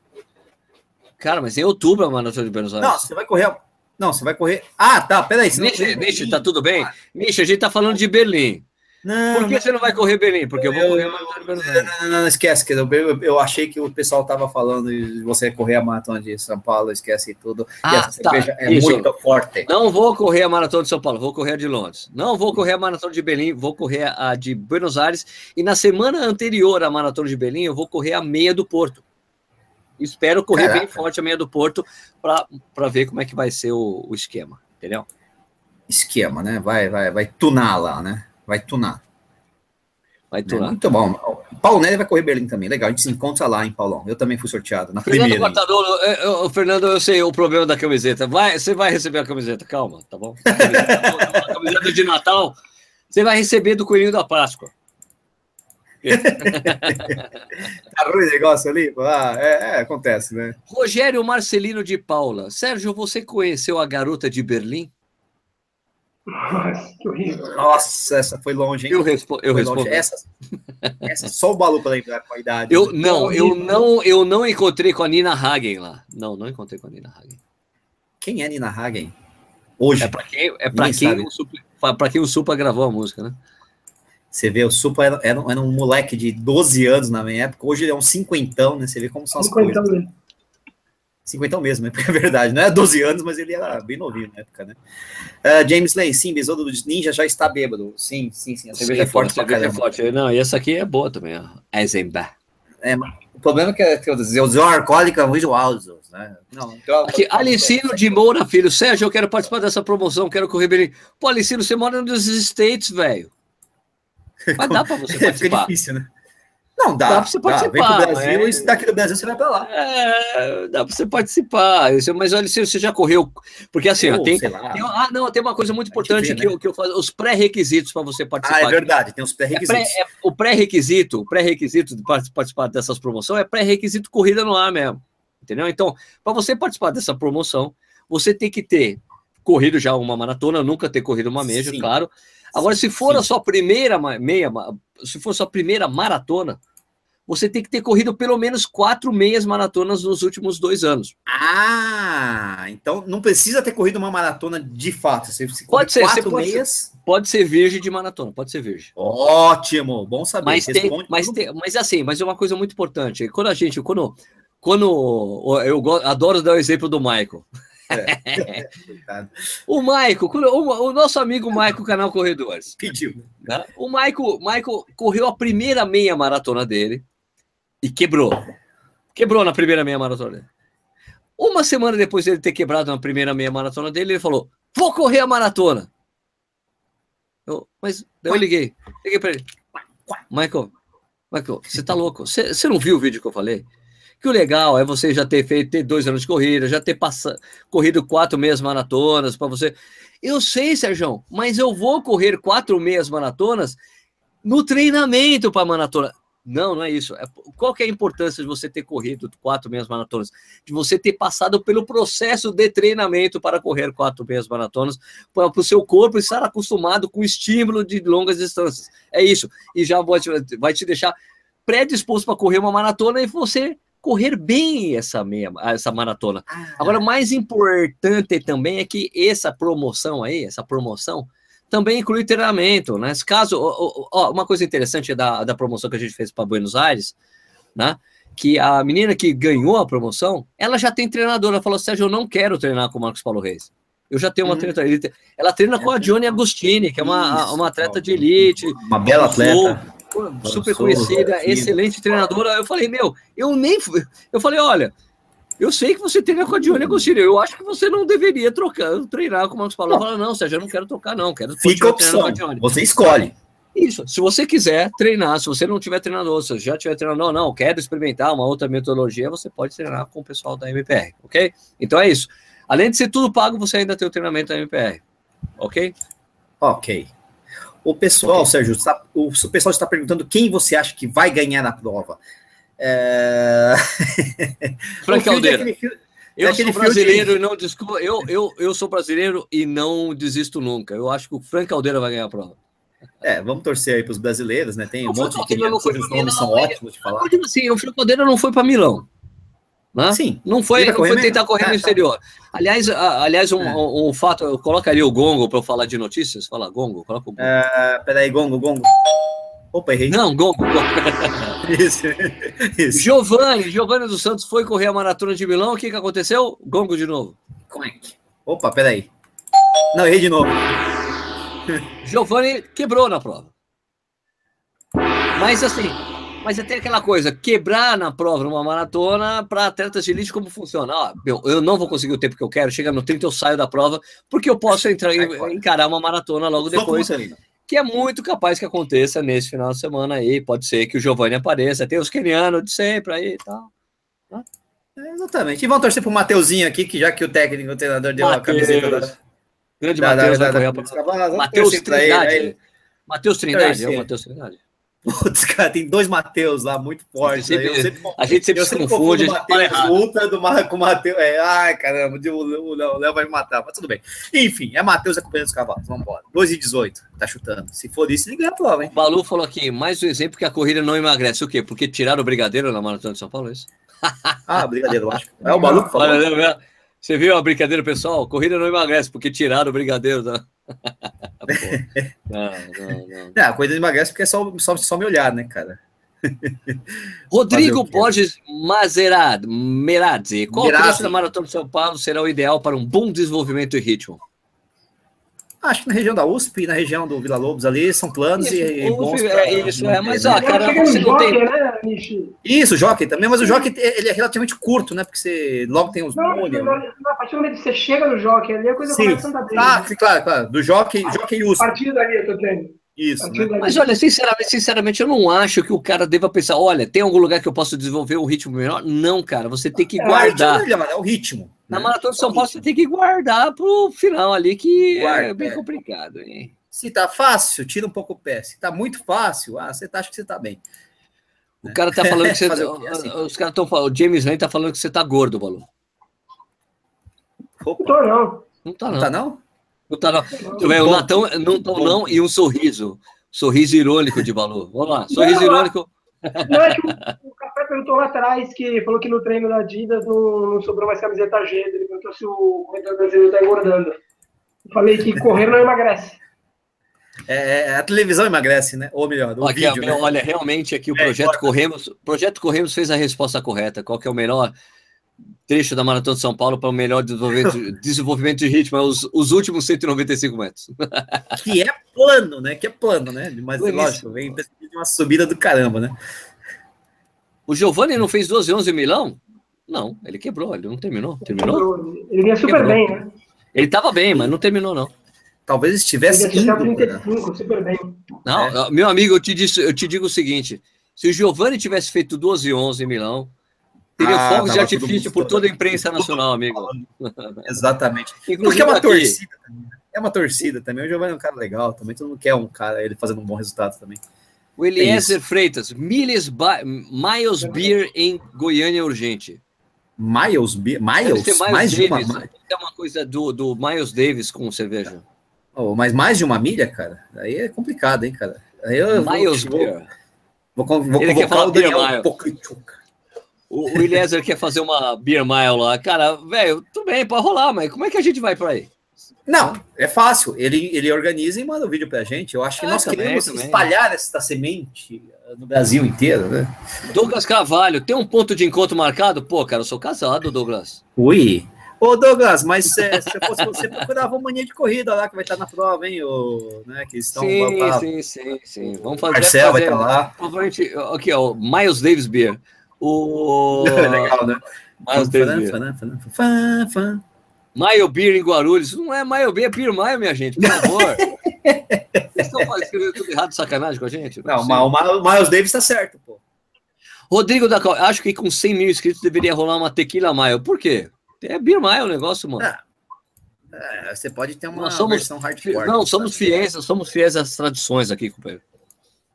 Cara, mas em outubro a Maratona de Buenos Aires. Não, você vai correr... Não, você vai correr... Ah, tá, peraí. Misha, Misha, tá tudo bem? Misha, a gente tá falando de Berlim. Não, Por que você não vai correr Belém? Porque eu vou correr a maratona de Buenos Aires. Não, não, não, esquece, que eu, eu, achei que o pessoal estava falando de você correr a maratona de São Paulo, esquece tudo. Ah, essa tá, é isso. muito forte. Não vou correr a maratona de São Paulo, vou correr a de Londres. Não vou correr a maratona de Belém, vou correr a de Buenos Aires. E na semana anterior à maratona de Belém, eu vou correr a meia do Porto. Espero correr Caraca. bem forte a meia do Porto para ver como é que vai ser o, o esquema, entendeu? Esquema, né? Vai, vai, vai tunar lá, né? Vai tunar. Vai tunar. É, muito bom. Paulo Nery vai correr Berlim também. Legal, a gente se encontra lá em Paulão. Eu também fui sorteado na Fernando primeira. Eu, eu, Fernando, eu sei o problema da camiseta. Vai, você vai receber a camiseta, calma, tá bom? A camiseta de Natal, você vai receber do Coelhinho da Páscoa. tá ruim o negócio ali? Ah, é, é, acontece, né? Rogério Marcelino de Paula. Sérgio, você conheceu a garota de Berlim? Nossa, que horrível. Nossa, essa foi longe, hein? Eu, respo eu respondo. Essa, essa, só o Balu para lembrar com a idade. Eu, não, eu não, eu não encontrei com a Nina Hagen lá. Não, não encontrei com a Nina Hagen. Quem é Nina Hagen? Hoje. É para quem, é pra quem, o Supla, pra quem o Supla gravou a música, né? Você vê, o Supla era, era, era, um moleque de 12 anos na minha época, hoje ele é um cinquentão, né? Você vê como são as coisas. Né? Cinquentão mesmo, né? É verdade, não é 12 anos, mas ele era bem novinho na época, né? Uh, James Lane, sim, Besouro do Ninja já está bêbado. Sim, sim, sim. A cerveja sim, é forte. A cerveja é forte. Não, e essa aqui é boa também, ó. Eisenbach. É, o problema é que, é eu usei alcoólica muito altos, né? Não, então, aqui, Alicino de Moura, filho. Sérgio, eu quero participar dessa promoção, quero correr bem. Pô, Alicino, você mora nos States, velho. Mas dá pra você participar. Fica difícil, né? Não, dá. Dá pra você participar. Dá, vem pro Brasil é... e daqui do Brasil você vai pra lá. É, dá pra você participar. Mas olha, você já correu. Porque assim, ó, tem, tem, Ah, não, tem uma coisa muito importante que, né? eu, que eu faço: os pré-requisitos para você participar. Ah, é verdade, tem os pré-requisitos. É pré, é, o pré-requisito, o pré-requisito de participar dessas promoções é pré-requisito corrida no ar mesmo. Entendeu? Então, para você participar dessa promoção, você tem que ter corrido já uma maratona, nunca ter corrido uma meia, claro. Agora, se for sim. a sua primeira meia, se for a sua primeira maratona, você tem que ter corrido pelo menos quatro meias maratonas nos últimos dois anos. Ah, então não precisa ter corrido uma maratona de fato. Você, pode ser, quatro pode meias. Ser, pode ser virgem de maratona, pode ser virgem. Ótimo, bom saber. Mas, tem, mas, tem, mas assim, mas é uma coisa muito importante. Quando a gente, quando, quando eu adoro dar o exemplo do Michael. É. o Maico, o, o, nosso amigo Maico, canal Corredores. Pediu. Né? O Maico, Maico correu a primeira meia maratona dele e quebrou. Quebrou na primeira meia maratona dele. Uma semana depois de ele ter quebrado na primeira meia maratona dele, ele falou: Vou correr a maratona. Eu, mas daí eu liguei. Liguei para ele. Michael, Michael, você tá louco? Você, você não viu o vídeo que eu falei? Que o legal é você já ter feito ter dois anos de corrida, já ter passado, corrido quatro meias maratonas para você. Eu sei, Sérgio, mas eu vou correr quatro meias maratonas no treinamento para maratona. Não, não é isso. É, qual que é a importância de você ter corrido quatro meias maratonas? De você ter passado pelo processo de treinamento para correr quatro meias maratonas, para o seu corpo estar acostumado com o estímulo de longas distâncias. É isso. E já vai te, vai te deixar predisposto para correr uma maratona e você correr bem essa, meia, essa maratona. Ah, Agora, mais importante também é que essa promoção aí, essa promoção, também inclui treinamento, né? Caso, ó, ó, uma coisa interessante da, da promoção que a gente fez para Buenos Aires, né? Que a menina que ganhou a promoção, ela já tem treinador. Ela falou: Sérgio, eu não quero treinar com o Marcos Paulo Reis. Eu já tenho uma uhum. treinadora. Ela treina com a Johnny Agostini, que é uma, uma atleta de elite. Uma bela atleta. Super conhecida, excelente treinadora. Eu falei, meu, eu nem. Eu falei, olha, eu sei que você treina com a Johnny Agostini. Eu acho que você não deveria trocar, treinar com o Marcos Paulo. Ela falou, não, Sérgio, eu não quero trocar, não. Quero Fica a opção. Você escolhe. Isso. Se você quiser treinar, se você não tiver treinador, se já tiver treinador, não, quero experimentar uma outra metodologia, você pode treinar com o pessoal da MPR, ok? Então é isso. Além de ser tudo pago, você ainda tem o treinamento da MPR, ok? Ok. O pessoal, okay. Sérgio, o, o pessoal está perguntando quem você acha que vai ganhar na prova. É... Frank Caldeira. Eu sou brasileiro de... e não desculpa. Eu, eu, eu sou brasileiro e não desisto nunca. Eu acho que o Frank Caldeira vai ganhar a prova. É, vamos torcer aí para os brasileiros, né? Tem um monte de os nomes são ótimos de falar. Assim, o Caldeira não foi para Milão. Né? Sim. Não foi, não foi tentar correr no é, tá. exterior. Aliás, aliás um, é. um, um, fato, eu colocaria o Gongo para eu falar de notícias. Fala, Gongo, coloca o Gongo. Uh, peraí, Gongo, Gongo. Opa, errei. Não, Gongo. Gongo. isso, isso. Giovanni, Giovanni dos Santos foi correr a maratona de Milão. O que, que aconteceu? Gongo de novo. Opa, peraí. Não, errei de novo. Giovanni quebrou na prova. Mas assim, mas até aquela coisa, quebrar na prova numa maratona para atletas de elite, como funciona? Ó, eu, eu não vou conseguir o tempo que eu quero, chega no 30 eu saio da prova, porque eu posso entrar encarar uma maratona logo depois. Que é muito capaz que aconteça nesse final de semana aí. Pode ser que o Giovanni apareça, tem os kenianos de sempre aí e tal. Né? É, exatamente. E vamos torcer pro Mateuzinho aqui, que já que o técnico, o treinador deu Mateus. a camiseta da. Grande Matheus vai correr para Matheus Trindade. Matheus Trindade, é o Matheus Trindade. Putz, cara, tem dois Mateus lá muito fortes. Sempre, sempre, a gente sempre se confunde. A gente Mateus, ultra do Mar, com o Matheus. É, ai, caramba, o Léo vai me matar, mas tudo bem. Enfim, é Matheus acompanhando os cavalos. Vamos embora. 2 e 18, tá chutando. Se for isso, ele ganha a prova, hein? O Balu falou aqui, mais um exemplo que a corrida não emagrece. O quê? Porque tiraram o brigadeiro na Maratona de São Paulo, é isso? ah, brigadeiro, eu acho. É o Balu que falou. Você viu a brincadeira, pessoal? Corrida não emagrece, porque tiraram o brigadeiro. Tá? não, não, não. É, a corrida emagrece porque é só, só, só me olhar, né, cara? Rodrigo Borges Maserad, Meradze. Qual Meradze. o trecho da Maratona de São Paulo será o ideal para um bom desenvolvimento e ritmo? Acho que na região da USP, na região do Vila Lobos ali, são planos isso, e, bons. É, isso, é, mas ó, cara, você não tem. Né, isso, o jockey também, mas o jockey ele é relativamente curto, né? Porque você logo tem os não, não, não, a partir do momento que você chega no jockey ali, a coisa Sim. começa a andar bem. Ah, né? claro, claro. Do jockey, jockey USP. A partir dali eu tô tendo. Isso. Né? Mas olha, sinceramente, sinceramente, eu não acho que o cara deva pensar, olha, tem algum lugar que eu posso desenvolver um ritmo melhor? Não, cara, você tem que é, guardar. É, é o ritmo. Na né? Maratona de São Paulo, você tem que guardar pro final ali, que Guarda, é bem é. complicado, hein? Se tá fácil, tira um pouco o pé. Se tá muito fácil, ah, você tá, acha que você tá bem. O cara tá falando que você. assim. Os caras estão falando. O James Lane tá falando que você tá gordo, Balu. Não tô, não. Não tá, não. Não tá, não? Não tá, não. o Natão não tô, não, e um sorriso. Sorriso irônico de Balu. Vamos lá, sorriso não, irônico. Não, é que o, perguntou lá atrás que falou que no treino da Adidas não, não sobrou mais camiseta G. Ele perguntou se o corredor brasileiro tá engordando. Eu falei que correr não emagrece. É, é, a televisão emagrece, né? Ou melhor, o aqui, vídeo, né? Olha, realmente aqui o é, Projeto Corremos, Projeto Corremos fez a resposta correta. Qual que é o melhor trecho da Maratona de São Paulo para o melhor desenvolvimento, desenvolvimento de ritmo, é os, os últimos 195 metros. que é plano, né? Que é plano, né? Mas lógico, vem de uma subida do caramba, né? O Giovanni não fez 12 11 em Milão? Não, ele quebrou, ele não terminou. Terminou? Ele vinha super quebrou. bem, né? Ele estava bem, mas não terminou, não. Talvez estivesse. Ele indo, 35, super bem. Não, é. meu amigo, eu te, disse, eu te digo o seguinte: se o Giovanni tivesse feito 12 11 em Milão, Teria ah, fogos de artifício por toda a imprensa nacional, amigo. Exatamente. Porque é uma aqui. torcida também. Né? É uma torcida também. O Giovanni é um cara legal também. Todo mundo quer um cara, ele fazendo um bom resultado também. O Eliezer é Freitas, Miles Miles Beer em Goiânia urgente. Miles Beer? Miles? Miles mais Davis. de uma É uma coisa do, do Miles Davis com cerveja. Oh, mas mais de uma milha, cara? Aí é complicado, hein, cara? Aí eu Miles vou, Beer. Vou, vou, vou Ele convocar o Daniel Pokrichuk. O, o Eliezer quer fazer uma beer mile lá. Cara, velho, tudo bem, pode rolar, mas como é que a gente vai para aí? Não, é fácil. Ele, ele organiza e manda o um vídeo pra gente. Eu acho que é, nós também, queremos também. espalhar essa semente no Brasil inteiro, né? Douglas Carvalho, tem um ponto de encontro marcado? Pô, cara, eu sou casado, Douglas. Ui. Ô, Douglas, mas se, se fosse você, procurava uma mania de corrida lá, que vai estar na prova, hein? O, né, que estão, sim, pra... sim, sim, sim. Vamos fazer. Marcel vai estar lá. Provavelmente, aqui, ó, Miles Davis Beer. O... Legal, né? Miles Davis Beer. Fã, fã, fã. Maio Beer em Guarulhos. Não é Maio Beer, é Beer Maio, minha gente, por favor. Vocês estão escrevendo tudo errado, sacanagem com a gente? Não, não o Miles Davis está certo, pô. Rodrigo da acho que com 100 mil inscritos deveria rolar uma tequila maio. Por quê? É Beer Maio o negócio, mano. É. É, você pode ter uma somos, versão hardcore. Não, somos fiéis, somos fiéis às tradições aqui, companheiro.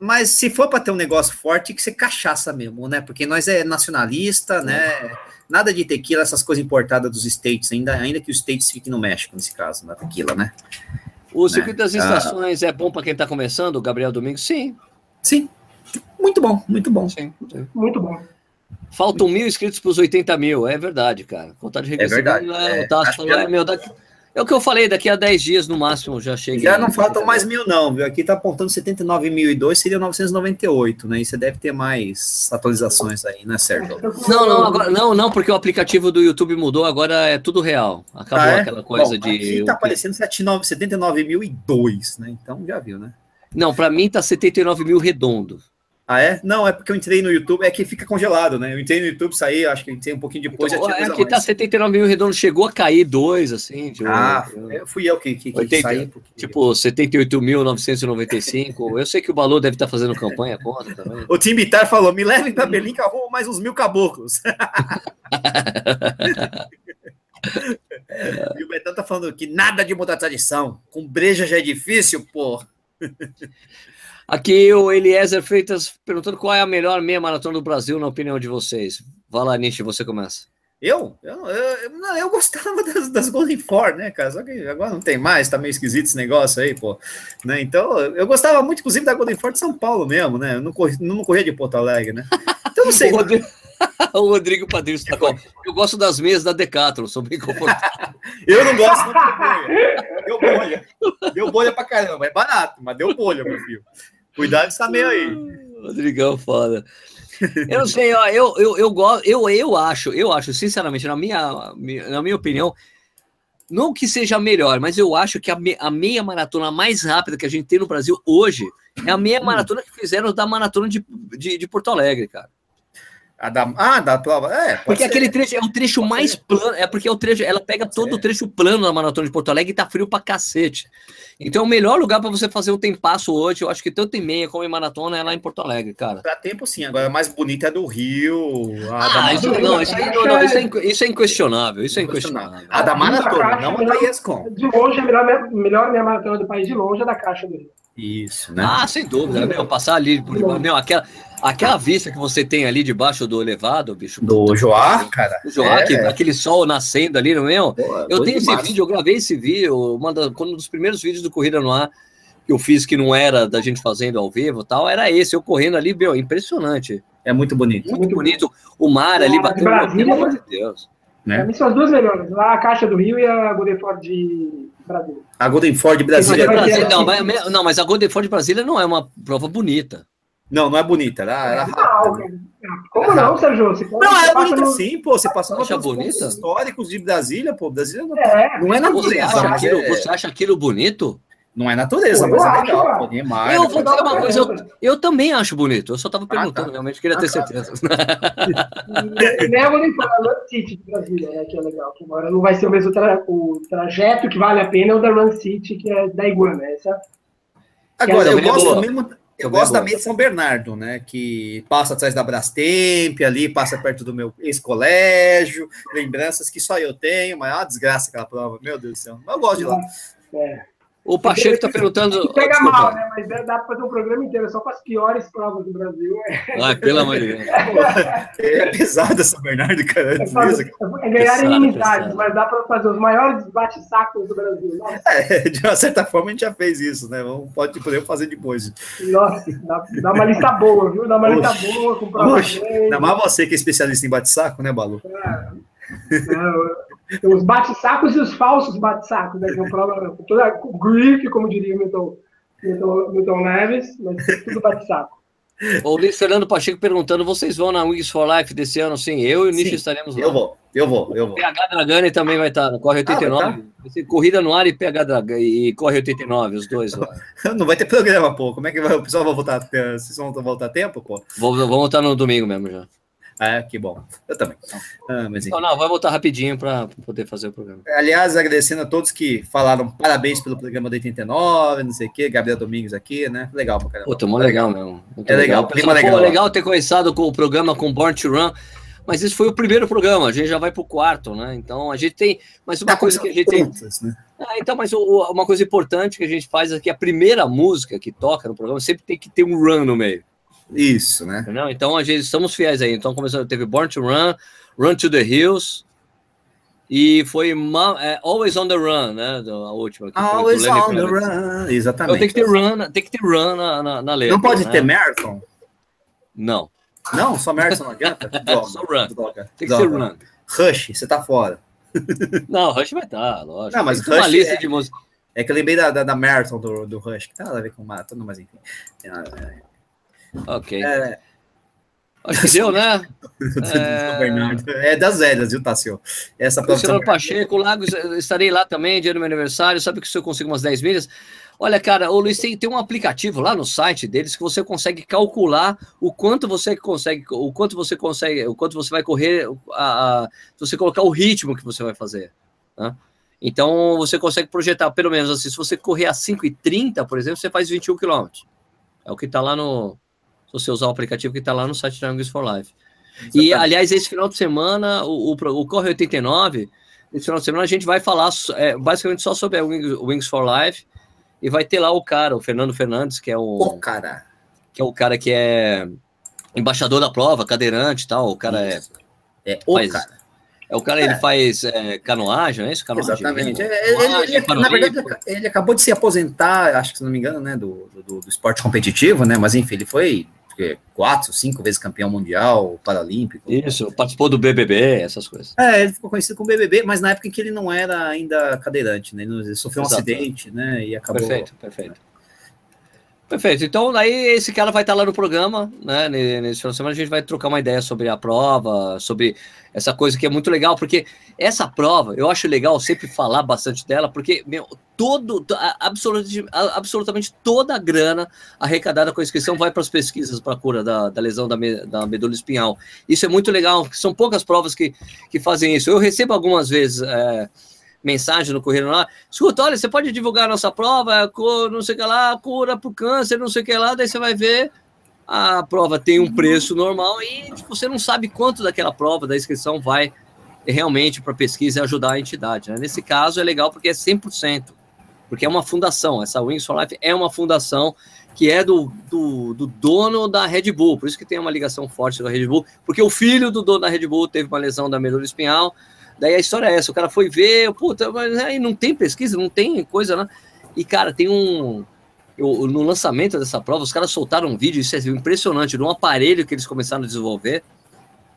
Mas se for para ter um negócio forte, tem que ser cachaça mesmo, né? Porque nós é nacionalista, né? Nada de tequila, essas coisas importadas dos States, ainda, ainda que os States fiquem no México, nesse caso, na tequila, né? O circuito né? das estações ah, é bom para quem está começando, Gabriel Domingos? Sim. Sim. Muito bom, muito bom. Sim, sim. Muito bom. Faltam mil inscritos para os 80 mil, é verdade, cara. Contagem regressiva. É verdade. É, é, o Tasso falou, é, meu, daqui, é o que eu falei, daqui a 10 dias no máximo já chega. Já não faltam mais mil, não, viu? Aqui tá apontando 79.002, seria 998, né? E você deve ter mais atualizações aí, né, Sérgio? Não, não, agora, não, não, porque o aplicativo do YouTube mudou, agora é tudo real. Acabou ah, é? aquela coisa Bom, de. Aqui tá aparecendo 79.002, né? Então já viu, né? Não, para mim tá 79 mil redondo. Ah, é? Não, é porque eu entrei no YouTube, é que fica congelado, né? Eu entrei no YouTube, saí, acho que entrei um pouquinho depois. Então, é que tá 79 mil redondo, chegou a cair dois, assim. Tipo, ah, eu, fui eu que, que, que 80, saí. Porque... Tipo, 78.995. eu sei que o Balu deve estar tá fazendo campanha contra também. O Tim Bitar falou: me levem pra Berlim que arrumo mais uns mil caboclos. e o Betão tá falando que nada de mudar a tradição. Com breja já é difícil, pô. Aqui o Eliezer Freitas perguntando qual é a melhor meia maratona do Brasil, na opinião de vocês. Vai lá, Nishi, você começa. Eu? Eu, eu, não, eu gostava das, das, Golden Four, né, cara? Só que agora não tem mais, tá meio esquisito esse negócio aí, pô. Né? Então, eu gostava muito, inclusive, da Golden Four de São Paulo mesmo, né? Eu não, corri, não corria de Porto Alegre, né? Então, não sei. o, Rodrigo, o Rodrigo Padrinho está com. Eu gosto das meias da Decathlon, sou bem confortável. eu não gosto muito de bolha. Deu bolha. Deu bolha pra caramba. É barato, mas deu bolha, meu filho. Cuidado dessa meia aí. Rodrigão, foda. Eu não sei, ó, eu, eu, eu, gosto, eu, eu acho, eu acho, sinceramente, na minha, na minha opinião, não que seja melhor, mas eu acho que a, me, a meia maratona mais rápida que a gente tem no Brasil hoje é a meia hum. maratona que fizeram da maratona de, de, de Porto Alegre, cara. A da, ah, da prova. É, porque ser. aquele trecho é o trecho pode mais ser. plano. É porque é o trecho, ela pega pode todo ser. o trecho plano da maratona de Porto Alegre e tá frio pra cacete. Então, o melhor lugar para você fazer um tempasso hoje, eu acho que tanto em meia como em maratona é lá em Porto Alegre, cara. Pra tempo, sim. Agora, a mais bonita é do Rio. ah, isso, não, isso, aí, não, não, isso, é, isso é inquestionável. Isso é inquestionável. A da maratona, não a da ESCOM. De longe, a melhor, melhor minha maratona do país, de longe, é da Caixa do Rio. Isso, né? Ah, sem dúvida, meu, passar ali por meu, aquela, aquela vista que você tem ali debaixo do elevado, bicho. Do Joá, cara. Do Joá, é. que, aquele sol nascendo ali, não é? Meu? eu tenho esse vídeo, eu gravei esse vídeo, uma da, um dos primeiros vídeos do Corrida no Ar que eu fiz que não era da gente fazendo ao vivo tal, era esse, eu correndo ali, meu, impressionante. É muito bonito. Muito, muito bonito. O mar ali batendo, Brasília, pelo amor de Deus. Né? Pra são as duas melhores, lá a Caixa do Rio e a Golden Ford de Brasília. A Golden Ford Brasília. Brasília não, mas, não, mas a Golden Ford Brasília não é uma prova bonita. Não, não é bonita. Era, era rápida. Como não, Sérgio? Você não, é bonita no... sim, pô. Você passou acha bonita? históricos de Brasília, pô. Brasília não, é, não é natureza. Você acha, aquilo, é... você acha aquilo bonito? Não é natureza, Pô, mas é legal. Pô, eu vou dizer uma coisa, eu, eu também acho bonito. Eu só estava perguntando, ah, tá. realmente queria ah, ter tá. certeza. Leva nem para Run City de Brasília, né, que é legal. Que agora não vai ser o mesmo tra o trajeto que vale a pena, é o da Run City, que é da Iguana. Essa, agora, eu gosto mesmo. Eu gosto da meia de São Bernardo, né? Que passa atrás da Brastemp, ali, passa perto do meu ex-colégio, lembranças que só eu tenho, mas é uma desgraça aquela prova, meu Deus do céu. Mas eu gosto de lá. É. O Pacheco está perguntando. Pega oh, mal, né? Mas dá para fazer um programa inteiro, só com as piores provas do Brasil. Ah, pelo amor de Deus. é pesado essa Bernardo, cara. É, fazer, é ganhar inimizades, mas dá para fazer os maiores bate-sacos do Brasil. É, de uma certa forma a gente já fez isso, né? Vamos, pode poder fazer depois. Nossa, dá, dá, uma lista boa, viu? Dá uma lista boa com provas. Ainda mais você que é especialista em bate-saco, né, Balu? É. É, os bate-sacos e os falsos bate-sacos, né? Que eu falo, toda grife, como diria Milton, Milton, Milton Neves, mas tudo bate-saco. O Luiz Fernando Pacheco perguntando: vocês vão na Wings for Life desse ano? Sim, eu e o Nish estaremos lá. Eu vou, eu vou, eu vou. PH Dragani também vai estar no Corre 89. Ah, tá. Corrida no ar e PH Dragani e Corre 89, os dois lá. Não vai ter programa, pô. Como é que vai? O pessoal vai voltar? Vocês vão voltar a tempo, pô? Vou, vou voltar no domingo mesmo já. É, que bom. Eu também. Ah, mas, não, não, vai voltar rapidinho para poder fazer o programa. Aliás, agradecendo a todos que falaram parabéns pelo programa da 89, não sei o quê, Gabriel Domingos aqui, né? Legal pra caramba. Pô, muito legal mesmo. Muito é legal. legal. legal. Pô, legal ter começado com o programa com Born to Run. Mas esse foi o primeiro programa, a gente já vai para o quarto, né? Então a gente tem. Mas uma tá coisa que a gente tem. Né? Ah, então, mas uma coisa importante que a gente faz é que a primeira música que toca no programa sempre tem que ter um run no meio. Isso, né? Não, então a gente estamos fiéis aí. Então começou, teve Born to Run, Run to the Hills e foi é, Always on the Run, né? A última. Always on the Run, exatamente. Então tem que ter run, tem que ter run na, na, na letra. Não pode né? ter marathon? Não. Não, só marathon não adianta? Droga, só run. Droga. Tem que ser run. Rush, você tá fora. Não, Rush vai estar, tá, lógico. Não, mas Rush uma lista é... de música. É que eu lembrei da, da, da Marathon do, do Rush, que tem nada a ver com maratona, mas enfim. Ok. É... Acho que deu, né? é... é das velhas, viu, Tassio? Essa Luciano Pacheco, Lago, estarei lá também, dia do meu aniversário. Sabe que se eu consigo umas 10 milhas? Olha, cara, o Luiz tem, tem um aplicativo lá no site deles que você consegue calcular o quanto você consegue, o quanto você consegue, o quanto você vai correr, a, a você colocar o ritmo que você vai fazer. Né? Então você consegue projetar, pelo menos assim, se você correr a 5,30, por exemplo, você faz 21 quilômetros. É o que está lá no. Se você usar o aplicativo que está lá no site da Wings for Life. Exatamente. E, aliás, esse final de semana, o, o, o, Corre 89, esse final de semana a gente vai falar é, basicamente só sobre a Wings, Wings for Life. E vai ter lá o cara, o Fernando Fernandes, que é o. O cara. Que é o cara que é embaixador da prova, cadeirante e tal. O cara é. É o faz, cara. É o cara, é. ele faz é, canoagem, é isso? Canoagem, Exatamente. Ele, ele, ele, na verdade, ele acabou de se aposentar, acho que se não me engano, né, do, do, do esporte competitivo, né? Mas enfim, ele foi quatro, cinco vezes campeão mundial, paralímpico. Isso, participou do BBB, essas coisas. É, ele ficou conhecido como BBB, mas na época em que ele não era ainda cadeirante, né? Ele sofreu Exato. um acidente, né? E acabou. Perfeito, perfeito. Perfeito. Então, aí esse cara vai estar lá no programa, né? Nesse final de semana a gente vai trocar uma ideia sobre a prova, sobre essa coisa que é muito legal, porque essa prova, eu acho legal sempre falar bastante dela, porque meu, todo, absolutamente, absolutamente toda a grana arrecadada com a inscrição vai para as pesquisas para a cura da, da lesão da, me, da medula espinhal. Isso é muito legal, são poucas provas que, que fazem isso. Eu recebo algumas vezes. É, mensagem no Correio lá, escuta, olha, você pode divulgar a nossa prova, não sei o que lá, cura para o câncer, não sei o que lá, daí você vai ver, a prova tem um preço normal e tipo, você não sabe quanto daquela prova, da inscrição vai realmente para pesquisa e ajudar a entidade. Né? Nesse caso é legal porque é 100%, porque é uma fundação, essa Wings for Life é uma fundação que é do, do, do, dono da Red Bull, por isso que tem uma ligação forte com a Red Bull, porque o filho do dono da Red Bull teve uma lesão da medula espinhal, Daí a história é essa: o cara foi ver, puta, mas aí não tem pesquisa, não tem coisa, né? E, cara, tem um. Eu, no lançamento dessa prova, os caras soltaram um vídeo, isso é impressionante, de um aparelho que eles começaram a desenvolver,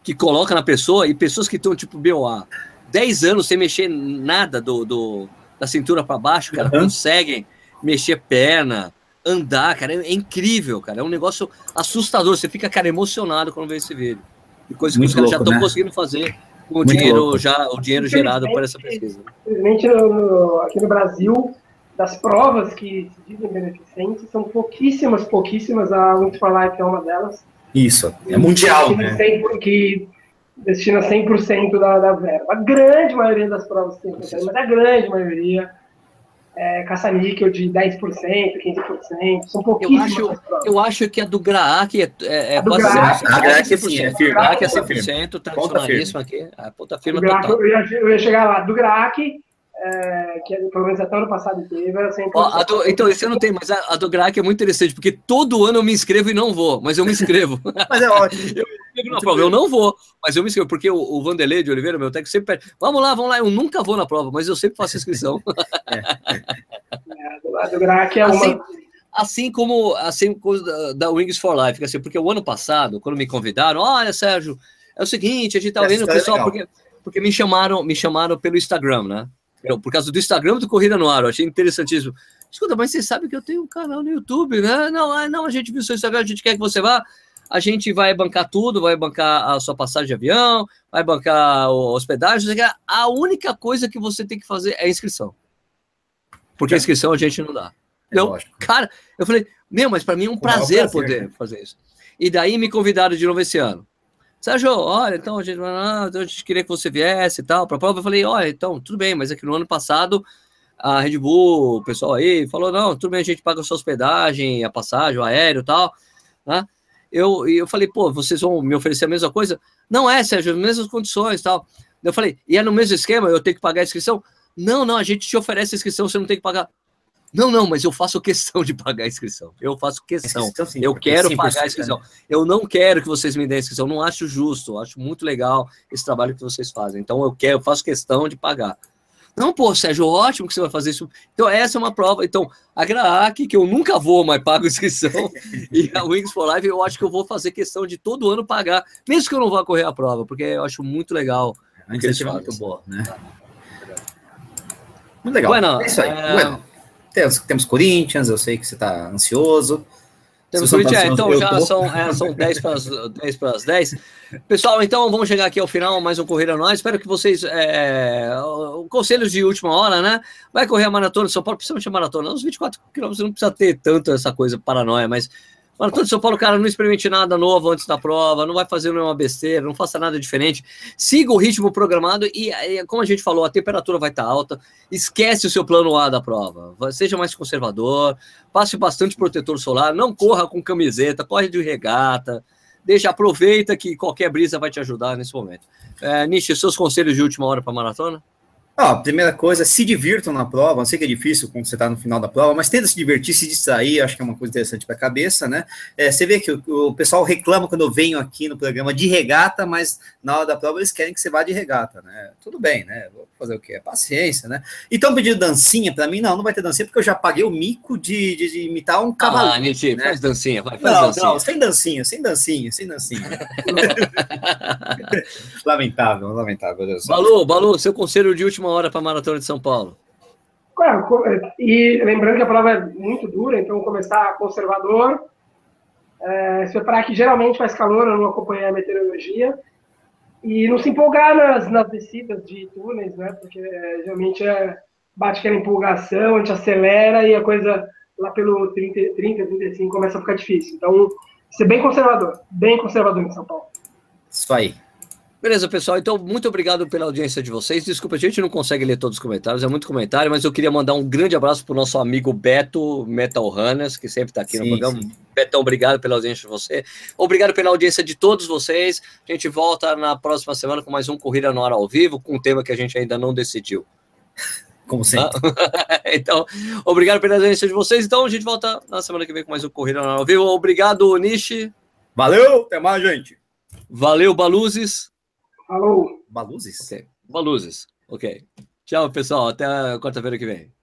que coloca na pessoa, e pessoas que estão, tipo, meu, há 10 anos sem mexer nada do, do da cintura para baixo, cara, uhum. conseguem mexer perna, andar, cara, é, incrível, cara, é um negócio assustador, você fica, cara, emocionado quando vê esse vídeo. E coisas que os caras já estão né? conseguindo fazer o dinheiro já o dinheiro gerado por essa pesquisa. Infelizmente, no, no, aqui no Brasil, das provas que se dizem beneficentes, são pouquíssimas, pouquíssimas. A Life é uma delas. Isso, é mundial, né? que destina 100% da, da verba. A grande maioria das provas tem, mas a grande maioria é, caça-níquel de 10%, 15%, são pouquíssimas. Eu acho, eu acho que a do GRAAC é, é, é quase Graak, 100%. A Graak é 100%. A Graak é 100%, tradicionalíssima aqui. A ponta firme total. Eu ia, eu ia chegar lá. Do GRAAC, é, que pelo menos até ano passado teve, era 100%. Ó, do, então, esse eu não tenho, mas a, a do GRAAC é muito interessante, porque todo ano eu me inscrevo e não vou, mas eu me inscrevo. mas é ótimo. eu na prova. Eu não vou, mas eu me inscrevo, porque o, o Vanderlei de Oliveira, meu técnico, sempre pede, vamos lá, vamos lá. Eu nunca vou na prova, mas eu sempre faço inscrição. é, do lado do GRAC é uma... Assim, assim como assim como da, Wings for Life, assim, porque o ano passado, quando me convidaram, olha, Sérgio, é o seguinte, a gente tá vendo o pessoal, porque, porque me chamaram, me chamaram pelo Instagram, né? Por causa do Instagram do Corrida no Ar, eu achei interessantíssimo. Escuta, mas você sabe que eu tenho um canal no YouTube, né? Não, ah, não, a gente viu seu Instagram, a gente quer que você vá. A gente vai bancar tudo, vai bancar a sua passagem de avião, vai bancar a hospedagem. A única coisa que você tem que fazer é a inscrição. Porque a inscrição a gente não dá. Eu, cara, eu falei, meu, mas para mim é um prazer, prazer, poder né? fazer isso. E daí me convidaram de novo esse ano. Sérgio, olha, então a gente, a gente queria que você viesse e tal, para a prova. Eu falei, olha, então, tudo bem, mas é que no ano passado a Red Bull, o pessoal aí, falou: não, tudo bem, a gente paga a sua hospedagem, a passagem, o aéreo e tal. Né? Eu, eu falei, pô, vocês vão me oferecer a mesma coisa? Não é, Sérgio, as mesmas condições tal. Eu falei, e é no mesmo esquema, eu tenho que pagar a inscrição? Não, não, a gente te oferece a inscrição, você não tem que pagar. Não, não, mas eu faço questão de pagar a inscrição. Eu faço questão. sim, eu quero pagar a inscrição. Eu não quero que vocês me deem a inscrição. Não acho justo. Eu acho muito legal esse trabalho que vocês fazem. Então eu quero, eu faço questão de pagar. Não, pô, Sérgio, ótimo que você vai fazer isso. Então, essa é uma prova. Então, a GRAAC, que eu nunca vou, mas pago inscrição, e a Wings for Life, eu acho que eu vou fazer questão de todo ano pagar, mesmo que eu não vá correr a prova, porque eu acho muito legal. A iniciativa é muito boa, né? Muito legal. Bueno, é isso aí. É... Bueno, temos, temos Corinthians, eu sei que você está ansioso. Temos Corinthians, é, então já são, é, são 10 para as 10, para as 10. Pessoal, então vamos chegar aqui ao final, mais um Corrida Nós. Espero que vocês. É, conselhos de última hora, né? Vai correr a maratona de São Paulo, principalmente a maratona. Os 24 quilômetros não precisa ter tanto essa coisa paranoia, mas Maratona de São Paulo, cara, não experimente nada novo antes da prova, não vai fazer nenhuma besteira, não faça nada diferente. Siga o ritmo programado e, como a gente falou, a temperatura vai estar alta. Esquece o seu plano A da prova. Seja mais conservador, passe bastante protetor solar, não corra com camiseta, corre de regata. Deixa, aproveita que qualquer brisa vai te ajudar nesse momento. É, Nishi, seus conselhos de última hora para maratona? Ah, a primeira coisa, se divirtam na prova. Não sei que é difícil quando você está no final da prova, mas tenta se divertir, se distrair. Acho que é uma coisa interessante para a cabeça, né? É, você vê que o, o, pessoal reclama quando eu venho aqui no programa de regata, mas na hora da prova eles querem que você vá de regata, né? Tudo bem, né? Vou fazer o quê? Paciência, né? Então, pedindo dancinha para mim, não, não vai ter dancinha, porque eu já paguei o mico de, de, de imitar um cavalo. Ah, né? faz dancinha, faz não, dancinha. Não, sem dancinha, sem dancinha, sem dancinha. lamentável, lamentável. Balu, Balu, seu conselho de última hora para a Maratona de São Paulo? e lembrando que a prova é muito dura, então começar conservador, é, se preparar que geralmente faz calor, eu não acompanhei a meteorologia, e não se empolgar nas, nas descidas de túneis, né, porque é, geralmente é, bate aquela empolgação, a gente acelera e a coisa lá pelo 30, 30, 35 começa a ficar difícil. Então, ser bem conservador, bem conservador em São Paulo. Isso aí. Beleza, pessoal. Então, muito obrigado pela audiência de vocês. Desculpa, a gente não consegue ler todos os comentários, é muito comentário, mas eu queria mandar um grande abraço para o nosso amigo Beto Metal Runners, que sempre está aqui sim, no programa. Sim. Betão, obrigado pela audiência de você. Obrigado pela audiência de todos vocês. A gente volta na próxima semana com mais um Corrida no Ar ao vivo, com um tema que a gente ainda não decidiu. Como sempre. então, obrigado pela audiência de vocês. Então, a gente volta na semana que vem com mais um Corrida no Ar ao vivo. Obrigado, Nishi. Valeu, até mais, gente. Valeu, Baluzes. Falou. Baluzes? Ok. Baluzes. Ok. Tchau, pessoal. Até quarta-feira que vem.